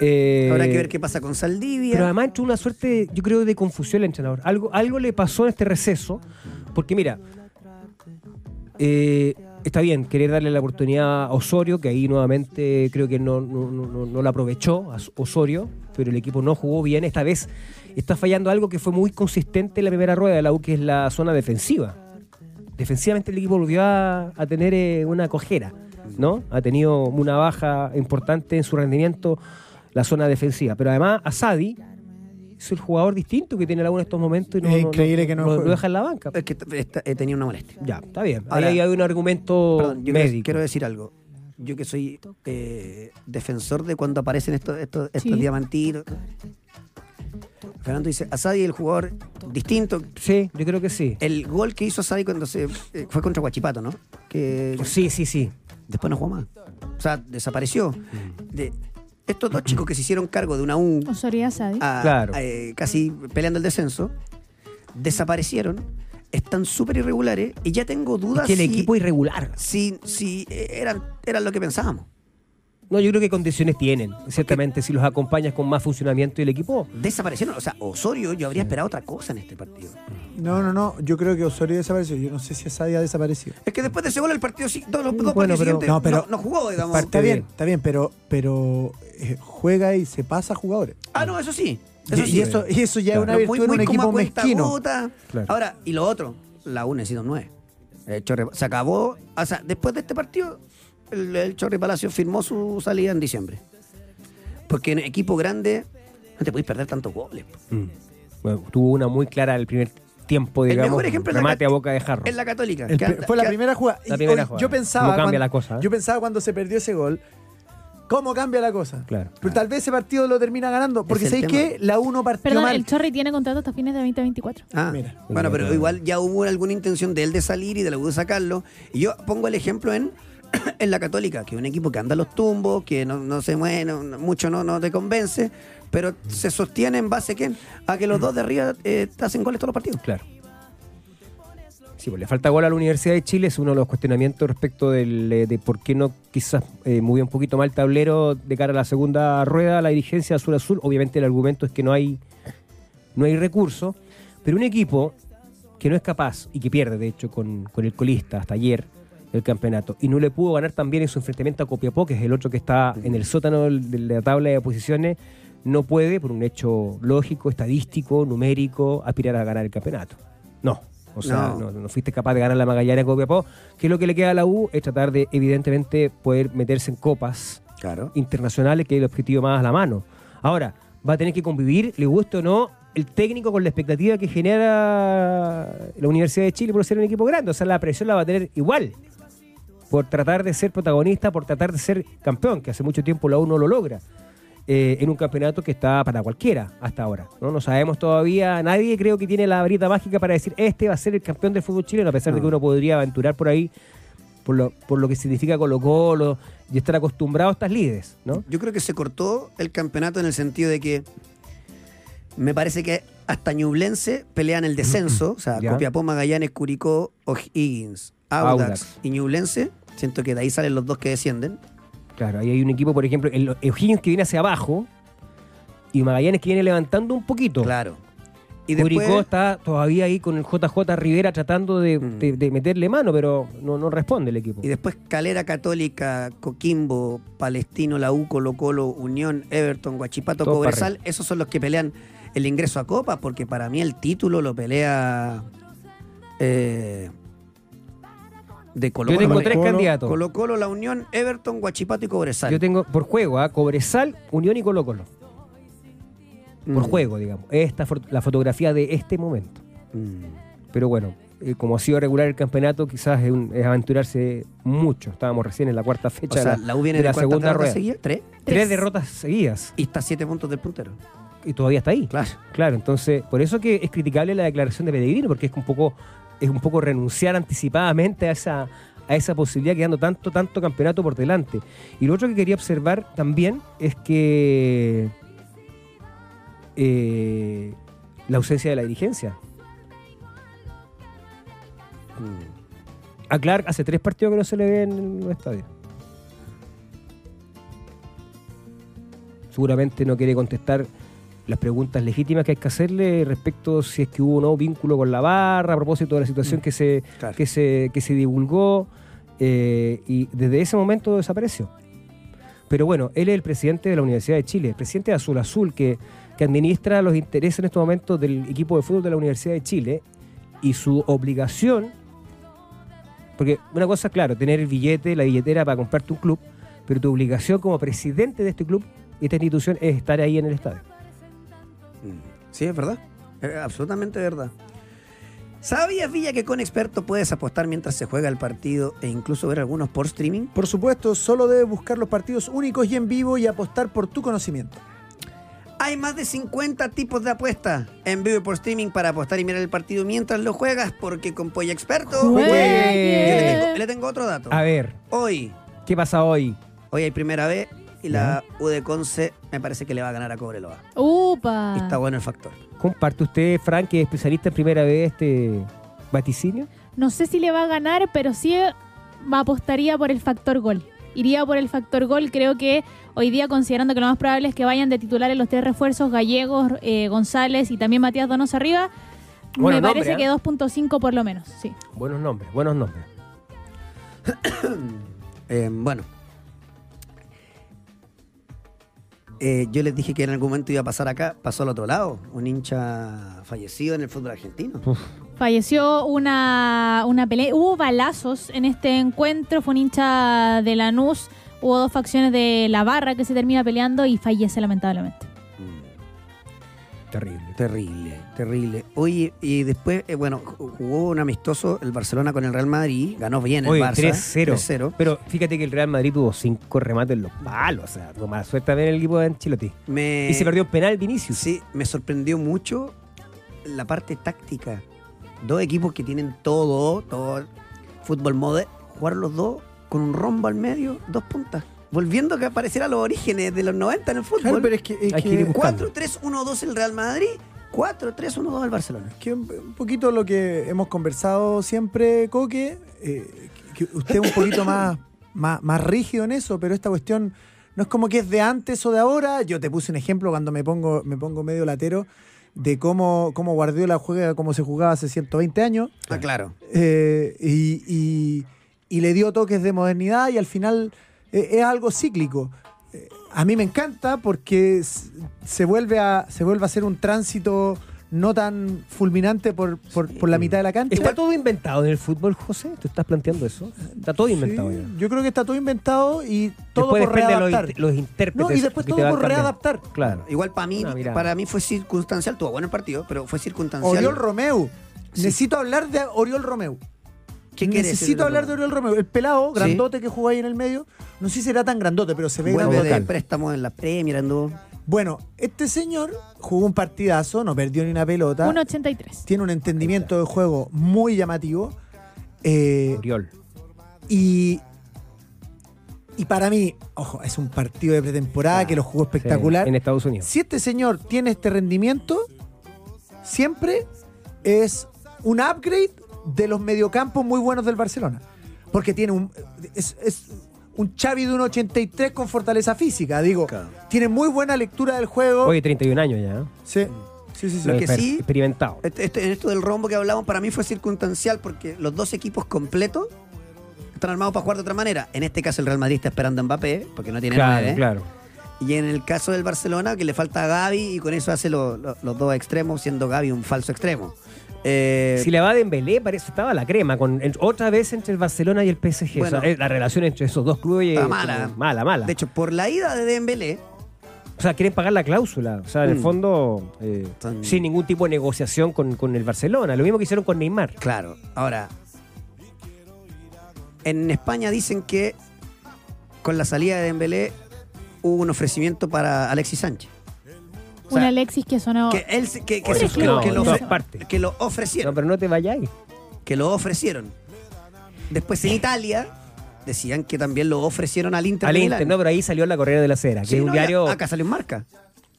Eh, Habrá que ver qué pasa con Saldivia. pero además entró una suerte, yo creo, de confusión al entrenador. Algo, algo le pasó en este receso, porque mira, eh, está bien querer darle la oportunidad a Osorio, que ahí nuevamente creo que no, no, no, no- la aprovechó a Osorio, pero el equipo no jugó bien. Esta vez está fallando algo que fue muy consistente en la primera rueda de la U, que es la zona defensiva. Defensivamente el equipo volvió a, a tener eh, una cojera, ¿no? Ha tenido una baja importante en su rendimiento la zona defensiva. Pero además, Asadi es el jugador distinto que tiene la U en estos momentos y no, Es no- increíble que no lo- deja en la banca. Es que t- esta- he tenido una molestia. Ya, está bien. Ahora- Ahí hay un argumento Perdón, yo quiero- médico. Quiero decir algo. Yo que soy eh, defensor de cuando aparecen estos, estos, estos Sí. diamantitos. Fernando dice, Asadi el jugador distinto. Sí, yo creo que sí. El gol que hizo Asadi cuando se eh, fue contra Guachipato, ¿no? Que Sí, sí, sí. después no jugó más. O sea, desapareció. De, estos dos chicos que se hicieron cargo de una U a- Claro. a, eh, casi peleando el descenso, desaparecieron, están súper irregulares y ya tengo Es dudas que el si, equipo es irregular. si, si eh, eran, eran lo que pensábamos. No, yo creo que condiciones tienen. Ciertamente, si los acompañas con más funcionamiento y el equipo. Desaparecieron. O sea, Osorio, yo habría esperado otra cosa en este partido. No, no, no. Yo creo que Osorio desapareció. Yo no sé si Asadi ha desaparecido. Es que después de ese gol, el partido, sí- todos los dos Bueno, pero- no, pero- no, no jugó, digamos. Parte Está bien, bien. está bien, pero, pero eh, juega y se pasa a jugadores. Ah, no, eso sí. Eso y, sí. y eso, y eso ya Claro. es una virtud en un como equipo mezquino. Claro. Ahora, y lo otro, la U necesita un 9. El Chorre- se acabó, o sea, después de este partido, el, el Chorri Palacio firmó su salida en diciembre. Porque en equipo grande no te podéis perder tantos goles. Mm. Bueno, tuvo una muy clara el primer tiempo, El digamos. mejor ejemplo es la remate a boca de jarro. En la Católica. El que fue la que- primera jugada. La Y primera hoy- jugada. Yo pensaba, ¿Cómo cambia cuando, la cosa, eh? yo pensaba cuando se perdió ese gol, ¿cómo cambia la cosa? Claro. Pero tal vez ese partido lo termina ganando. Porque el ¿sabéis qué? La 1 partió Perdón, mal. el Chorri tiene contrato hasta fines de 2024. Ah, Mira. bueno, pero igual ya hubo alguna intención de él de salir y de la U de sacarlo. Y yo pongo el ejemplo en en la Católica, que es un equipo que anda a los tumbos, que no, no se mueve, no- mucho no, no te convence, pero se sostiene en base ¿qué? a que los dos de arriba eh, hacen goles todos los partidos. Claro. Sí, pues le falta gol a la Universidad de Chile, es uno de los cuestionamientos respecto del, eh, de por qué no quizás eh, movió un poquito mal el tablero de cara a la segunda rueda, la dirigencia azul-azul. Obviamente el argumento es que no hay, no hay recursos, pero un equipo que no es capaz y que pierde, de hecho, con, con el colista hasta ayer el campeonato y no le pudo ganar también en su enfrentamiento a Copiapó, que es el otro que está en el sótano de la tabla de posiciones, no puede, por un hecho lógico, estadístico, numérico, aspirar a ganar el campeonato. No. O sea, No. no, no fuiste capaz de ganar la Magallanes a Copiapó, que lo que le queda a la U es tratar de, evidentemente, poder meterse en copas Claro. internacionales, que es el objetivo más a la mano. Ahora, va a tener que convivir, le guste o no, el técnico con la expectativa que genera la Universidad de Chile por ser un equipo grande. O sea, la presión la va a tener igual. Por tratar de ser protagonista, por tratar de ser campeón, que hace mucho tiempo la U no lo logra. eh, en un campeonato que está para cualquiera hasta ahora. ¿no? no sabemos todavía, nadie creo que tiene la varita mágica para decir este va a ser el campeón del fútbol chileno, a pesar de que No. uno podría aventurar por ahí por lo, por lo que significa Colo Colo y estar acostumbrado a estas líderes, ¿no? Yo creo que se cortó el campeonato en el sentido de que me parece que hasta Ñublense pelean el descenso, o sea. Copiapó, Magallanes, Curicó, O'Higgins, Audax, Audax. y Ñublense. Siento que de ahí salen los dos que descienden. Claro, ahí hay un equipo, por ejemplo, el O'Higgins que viene hacia abajo y Magallanes que viene levantando un poquito. Claro. Y Curicó después, está todavía ahí con el JJ Rivera tratando de, Mm. de- de meterle mano, pero no, no responde el equipo. y después Calera Católica, Coquimbo, Palestino, La U, Colo Colo, Unión, Everton, Guachipato, Todo Cobresal. Esos son los que pelean el ingreso a Copa, porque para mí el título lo pelea eh, de Colo Yo tengo Colo. tres Colo- candidatos. Colo Colo, La Unión, Everton, Guachipato y Cobresal. Yo tengo por juego, ¿ah? Cobresal, Unión y Colo Colo. Por Mm. juego, digamos. Esta la fotografía de este momento. Mm. Pero bueno, eh, como ha sido regular el campeonato, quizás es, un- es aventurarse mucho. Estábamos recién en la cuarta O fecha sea, la, la U viene de de, la segunda rueda. seguidas? ¿Tres? Tres Tres. derrotas seguidas. Y está a siete puntos del puntero. Y todavía está ahí. Claro. Claro, entonces, por eso que es criticable la declaración de Pellegrino, porque es un poco, es un poco renunciar anticipadamente a esa, a esa posibilidad quedando tanto, tanto campeonato por delante. Y lo otro que quería observar también es que eh, la ausencia de la dirigencia. A hace tres partidos que no se le ve en el estadio. Seguramente no quiere contestar las preguntas legítimas que hay que hacerle respecto si es que hubo o no vínculo con la barra, a propósito de la situación que se, Claro. que se, que se divulgó, eh, y desde ese momento desapareció. Pero bueno, él es el presidente de la Universidad de Chile, el presidente de Azul Azul, que, que administra los intereses en estos momentos del equipo de fútbol de la Universidad de Chile, y su obligación, porque una cosa, claro, tener el billete, la billetera para comprarte un club, pero tu obligación como presidente de este club, esta institución, es estar ahí en el estadio. Sí, es verdad. Es absolutamente verdad. ¿Sabías, Villa, que con experto puedes apostar mientras se juega el partido e incluso ver algunos por streaming? Por supuesto, solo debes buscar los partidos únicos y en vivo y apostar por tu conocimiento. Hay más de 50 tipos de apuestas en vivo y por streaming para apostar y mirar el partido mientras lo juegas, porque con Polla Experto. Yo le tengo, le tengo otro dato. A ver, Hoy, ¿qué pasa hoy? hoy hay primera vez y la U de Conce me parece que le va a ganar a Cobreloa. Upa. Y está bueno el factor. ¿Comparte usted, Frank, que es especialista en primera vez, este vaticinio? No sé si le va a ganar, pero sí va apostaría por el factor gol. Iría por el factor gol. Creo que hoy día, considerando que lo más probable es que vayan de titular en los tres refuerzos, Gallegos, eh, González y también Matías Donoso arriba, me parece nombre, que ¿eh? 2.5 por lo menos. Sí. Buenos nombres, buenos nombres. Eh, bueno. Eh, yo les dije que en algún momento iba a pasar acá, pasó al otro lado. Un hincha fallecido en el fútbol argentino. Falleció una, una pelea. Hubo balazos en este encuentro. Fue un hincha de Lanús. Hubo dos facciones de la barra que se termina peleando y fallece lamentablemente. Terrible. Terrible, terrible. Oye, y después, eh, bueno, ju- jugó un amistoso el Barcelona con el Real Madrid, ganó bien el Barça. 3-0. 3-0. Pero fíjate que el Real Madrid tuvo cinco remates en los palos. O sea, con mala suerte también el equipo de Ancelotti. Me, Y se perdió el penal Vinicius. Sí, me sorprendió mucho la parte táctica. Dos equipos que tienen todo, todo fútbol mode, jugar los dos con un rombo al medio, dos puntas. Volviendo a que apareciera los orígenes de los 90 en el fútbol. Claro, pero es que, es que que- ir buscando. 4-3-1-2 el Real Madrid, 4-3-1-2 el Barcelona. que un poquito lo que hemos conversado siempre, Coque, eh, que que usted es un poquito más, más, más rígido en eso, pero esta cuestión no es como que es de antes o de ahora. Yo te puse un ejemplo cuando me pongo, me pongo medio latero de cómo, cómo Guardiola juega, cómo se jugaba hace 120 años. Ah, claro. eh, y, y- y le dio toques de modernidad y al final eh, es algo cíclico. Eh, a mí me encanta porque se vuelve a, se vuelve a hacer un tránsito no tan fulminante por, por, por la mitad de la cancha. ¿Está todo inventado en el fútbol, José? ¿Tú estás planteando eso? Está todo inventado Sí, ya. yo creo que está todo inventado y todo Después por de los, readaptar. inter- los intérpretes. No, y después todo por readaptar. Claro. Igual para mí, para mí fue circunstancial, tuvo bueno el partido, pero fue circunstancial. Oriol Romeu. Sí. Necesito hablar de Oriol Romeu. ¿Qué Necesito hablar de Oriol Romeu. El pelado, Sí. grandote que jugó ahí en el medio. No sé si será tan grandote, pero se ve Vuelve grandote. de préstamo en la Premier, anduvo. Bueno, este señor jugó un partidazo, no perdió ni una pelota. 1.83. Tiene un entendimiento de juego muy llamativo. eh, Oriol. y, y para mí, ojo, es un partido de pretemporada que lo jugó espectacular. Sí, en Estados Unidos. Si este señor tiene este rendimiento, siempre es un upgrade de los mediocampos muy buenos del Barcelona. Porque tiene un. Es, es un Xavi de un 83 con fortaleza física. Digo, Claro. tiene muy buena lectura del juego. Oye, 31 años ya. ¿eh? Sí, sí, sí. sí. Lo que sí- Experimentado. Este- este- en esto del rombo que hablamos, para mí fue circunstancial porque los dos equipos completos están armados para jugar de otra manera. En este caso, el Real Madrid está esperando a Mbappé, porque no tiene Claro, nueve. claro. Y en el caso del Barcelona, que le falta a Gaby y con eso hace lo- lo- los dos extremos, siendo Gaby un falso extremo. Eh, Si la va de Dembélé, parece estaba la crema. Con, otra vez entre el Barcelona y el PSG. Bueno. O sea, eh, la relación entre esos dos clubes es mala. mala, mala. De hecho, por la ida de Dembélé, o sea, quieren pagar la cláusula. O sea, en el Mm. fondo, eh, sin ningún tipo de negociación con, con el Barcelona. Lo mismo que hicieron con Neymar. claro. Ahora, en España dicen que con la salida de Dembélé hubo un ofrecimiento para Alexis Sánchez. O sea, un Alexis que sonó. Que él que, que Oye, se- que no, que lo, ofre- que ofrecieron. No, pero no te vayáis. que lo ofrecieron. Después en Italia decían que también lo ofrecieron al Inter. Al Inter, no, pero ahí salió la correa de la acera, que Sí, es un no, ya- diario. Acá salió en marca.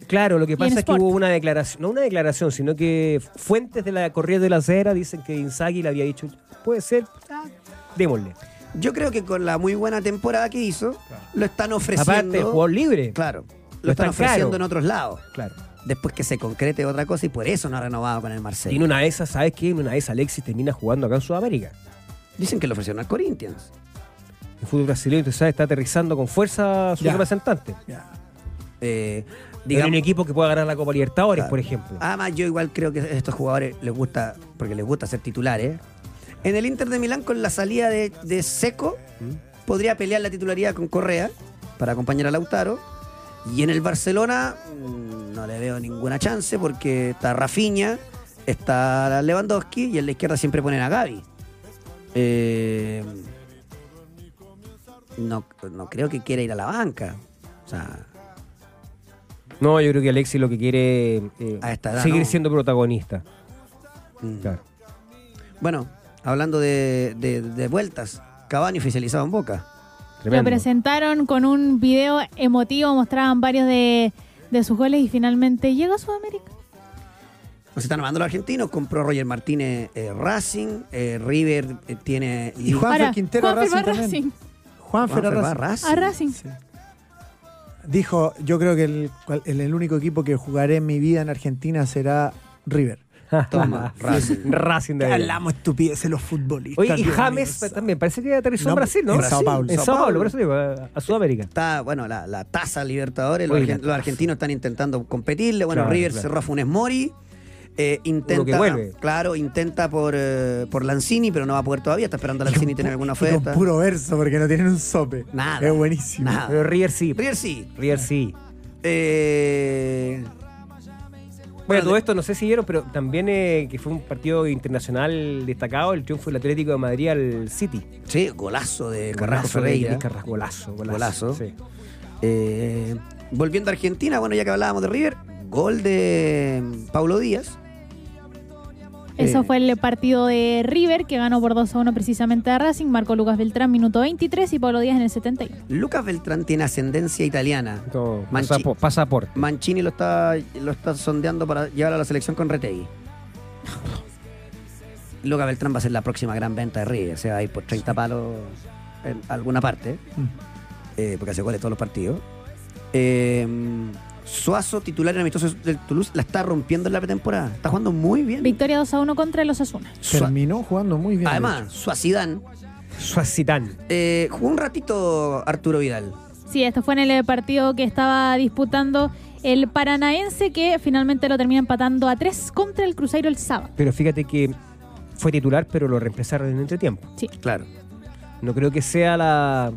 Claro, lo que pasa es que hubo una declaración, no una declaración, sino que fuentes de la correa de la acera dicen que Inzaghi le había dicho, puede ser, ah, démosle. Yo creo que con la muy buena temporada que hizo, lo están ofreciendo. Aparte, jugador libre. Claro. Lo están ofreciendo caro. en otros lados. Claro. Después que se concrete otra cosa y por eso no ha renovado con el Y en una de esas, ¿sabes qué? En una de esas Alexis termina jugando acá en Sudamérica. Dicen que lo ofrecieron al Corinthians. El fútbol brasileño, tú sabes, está aterrizando con fuerza su Ya. representante. Ya. Eh, en un equipo que pueda ganar la Copa Libertadores, Claro. por ejemplo. Además, yo igual creo que a estos jugadores les gusta, porque les gusta ser titulares. En el Inter de Milán, con la salida de, de Seco, ¿Mm? podría pelear la titularidad con Correa para acompañar a Lautaro. Y en el Barcelona mm, no le veo ninguna chance porque está Rafinha, está Lewandowski y en la izquierda siempre ponen a Gaby. Eh, no, no creo que quiera ir a la banca. O sea, No, yo creo que Alexis lo que quiere eh, A esta edad, seguir no. siendo protagonista. mm. Claro. Bueno, hablando de, de- de vueltas, Cavani oficializado en Boca. Lo presentaron con un video emotivo, mostraban varios de, de sus goles y finalmente llega a Sudamérica. Se están armando los argentinos, compró Roger Martínez eh, Racing, eh, River eh, tiene... Y Juanfer Ahora, Quintero Racing. Racing. Juanfer a Juanfer va a Racing. Racing. A Racing. Sí. Dijo, yo creo que el, el, el único equipo que jugaré en mi vida en Argentina será River. Toma, Racing. Racing de hablamos estupideces los futbolistas. Oye, y James también, parece que aterrizó No, en Brasil, ¿no? en Sao Paulo. En Sao Paulo, Paulo. por eso digo, a, a Sudamérica. Está, bueno, la, la tasa Libertadores, los, Oye, argentinos están intentando competirle. Bueno, Claro, River claro. cerró a Funes Mori. eh, intenta, claro, intenta por, eh, por Lanzini, pero no va a poder todavía. Está esperando a Lanzini tener alguna Y con oferta. puro verso, porque no tienen un sope. Nada. Es buenísimo. Nada. Pero River sí. River sí. River sí. Eh, Bueno, todo esto no sé si vieron, pero también eh, que fue un partido internacional destacado, el triunfo del Atlético de Madrid al City. sí, golazo de Carrasco Ferreira. Carrasco, golazo, golazo. Golazo. Sí. Eh, volviendo a Argentina, bueno, ya que hablábamos de River, gol de Paulo Díaz. Eso fue el partido de River, que ganó por 2 a 1 precisamente a Racing. Marcó Lucas Beltrán, minuto 23, y Pablo Díaz en el 71. Lucas Beltrán tiene ascendencia italiana. No, Manchi- pasapo- pasaporte. Mancini lo está, lo está sondeando para llevar a la selección con Retegui. Lucas Beltrán va a ser la próxima gran venta de River. Se va a ir por 30 palos en alguna parte. eh, porque hace goles todos los partidos. Eh, Suazo, titular en amistoso del Toulouse, la está rompiendo en la pretemporada. Está jugando muy bien. Victoria 2 a 1 contra los Asuna. Terminó jugando muy bien. de Además, Suazidán Suazitán. eh, jugó un ratito Arturo Vidal. Sí, esto fue en el partido que estaba disputando el Paranaense, que finalmente lo termina empatando a 3 contra el Cruzeiro el sábado. Pero fíjate que fue titular, pero lo reemplazaron en entretiempo. Sí. Claro. No creo que sea la.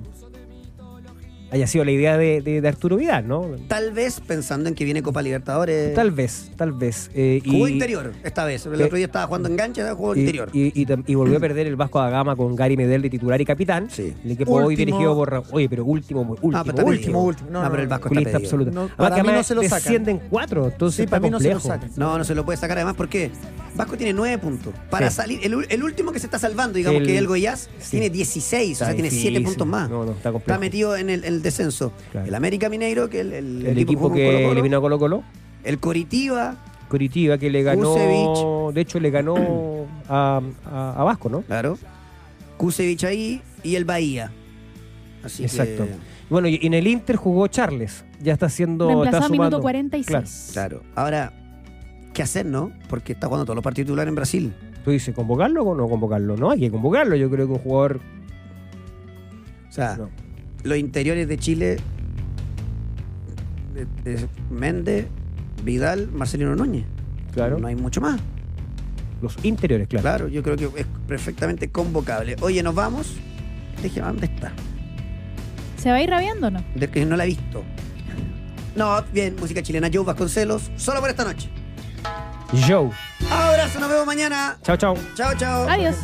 Haya sido la idea de, de- de Arturo Vidal, ¿no? Tal vez pensando en que viene Copa Libertadores. Tal vez, tal vez. Eh, Jugó y- interior esta vez. El Eh, otro día estaba jugando enganche, ahora jugó Y, interior. y- y tam- y volvió a perder el Vasco da Gama con Gary Medel de titular y capitán. Sí. El equipo hoy dirigido por. Oye, pero último, último, Ah, pero está último. Último, último. No, Ah, no, pero el. Vasco está absoluto. No, Además para que mí no se lo sacan. descienden cuatro, entonces Sí, está para mí no se lo sacan. No, no se lo puede sacar además porque Vasco tiene nueve puntos. Para Sí. salir, el, ul- el último que se está salvando, digamos El- que el Goiás, sí. tiene 16, Está o sea, tiene. 7 puntos más. No, no, está complejo. Está metido en el, el descenso. Claro. El América Mineiro, que el, el, El equipo que Colo-Colo. eliminó a Colo Colo. El Coritiba, Coritiba que le ganó. Kusevich. De hecho, le ganó a, a- a Vasco, ¿no? claro. Kusevich ahí y el Bahía. Así Exacto. que, Bueno, y en el Inter jugó Charles. Ya está haciendo. Reemplazado está a minuto sumando. 46. claro. Ahora, ¿qué hacer, no? Porque está jugando todos los partidos titulares en Brasil. Tú dices, ¿convocarlo o no convocarlo? No, hay que convocarlo. Yo creo que un jugador. O sea, No. Los interiores de Chile, Méndez, Vidal, Marcelino Núñez. Claro. No hay mucho más. Los interiores, claro. Claro, yo creo que es perfectamente convocable. Oye, nos vamos. Déjeme, ¿dónde está? ¿Se va a ir rabiando o no? De que no la he visto. No, bien, música chilena. Joe Vasconcelos, solo por esta noche. Joe. Abrazo, nos vemos mañana. Chao, chao. Chao, chao. Adiós.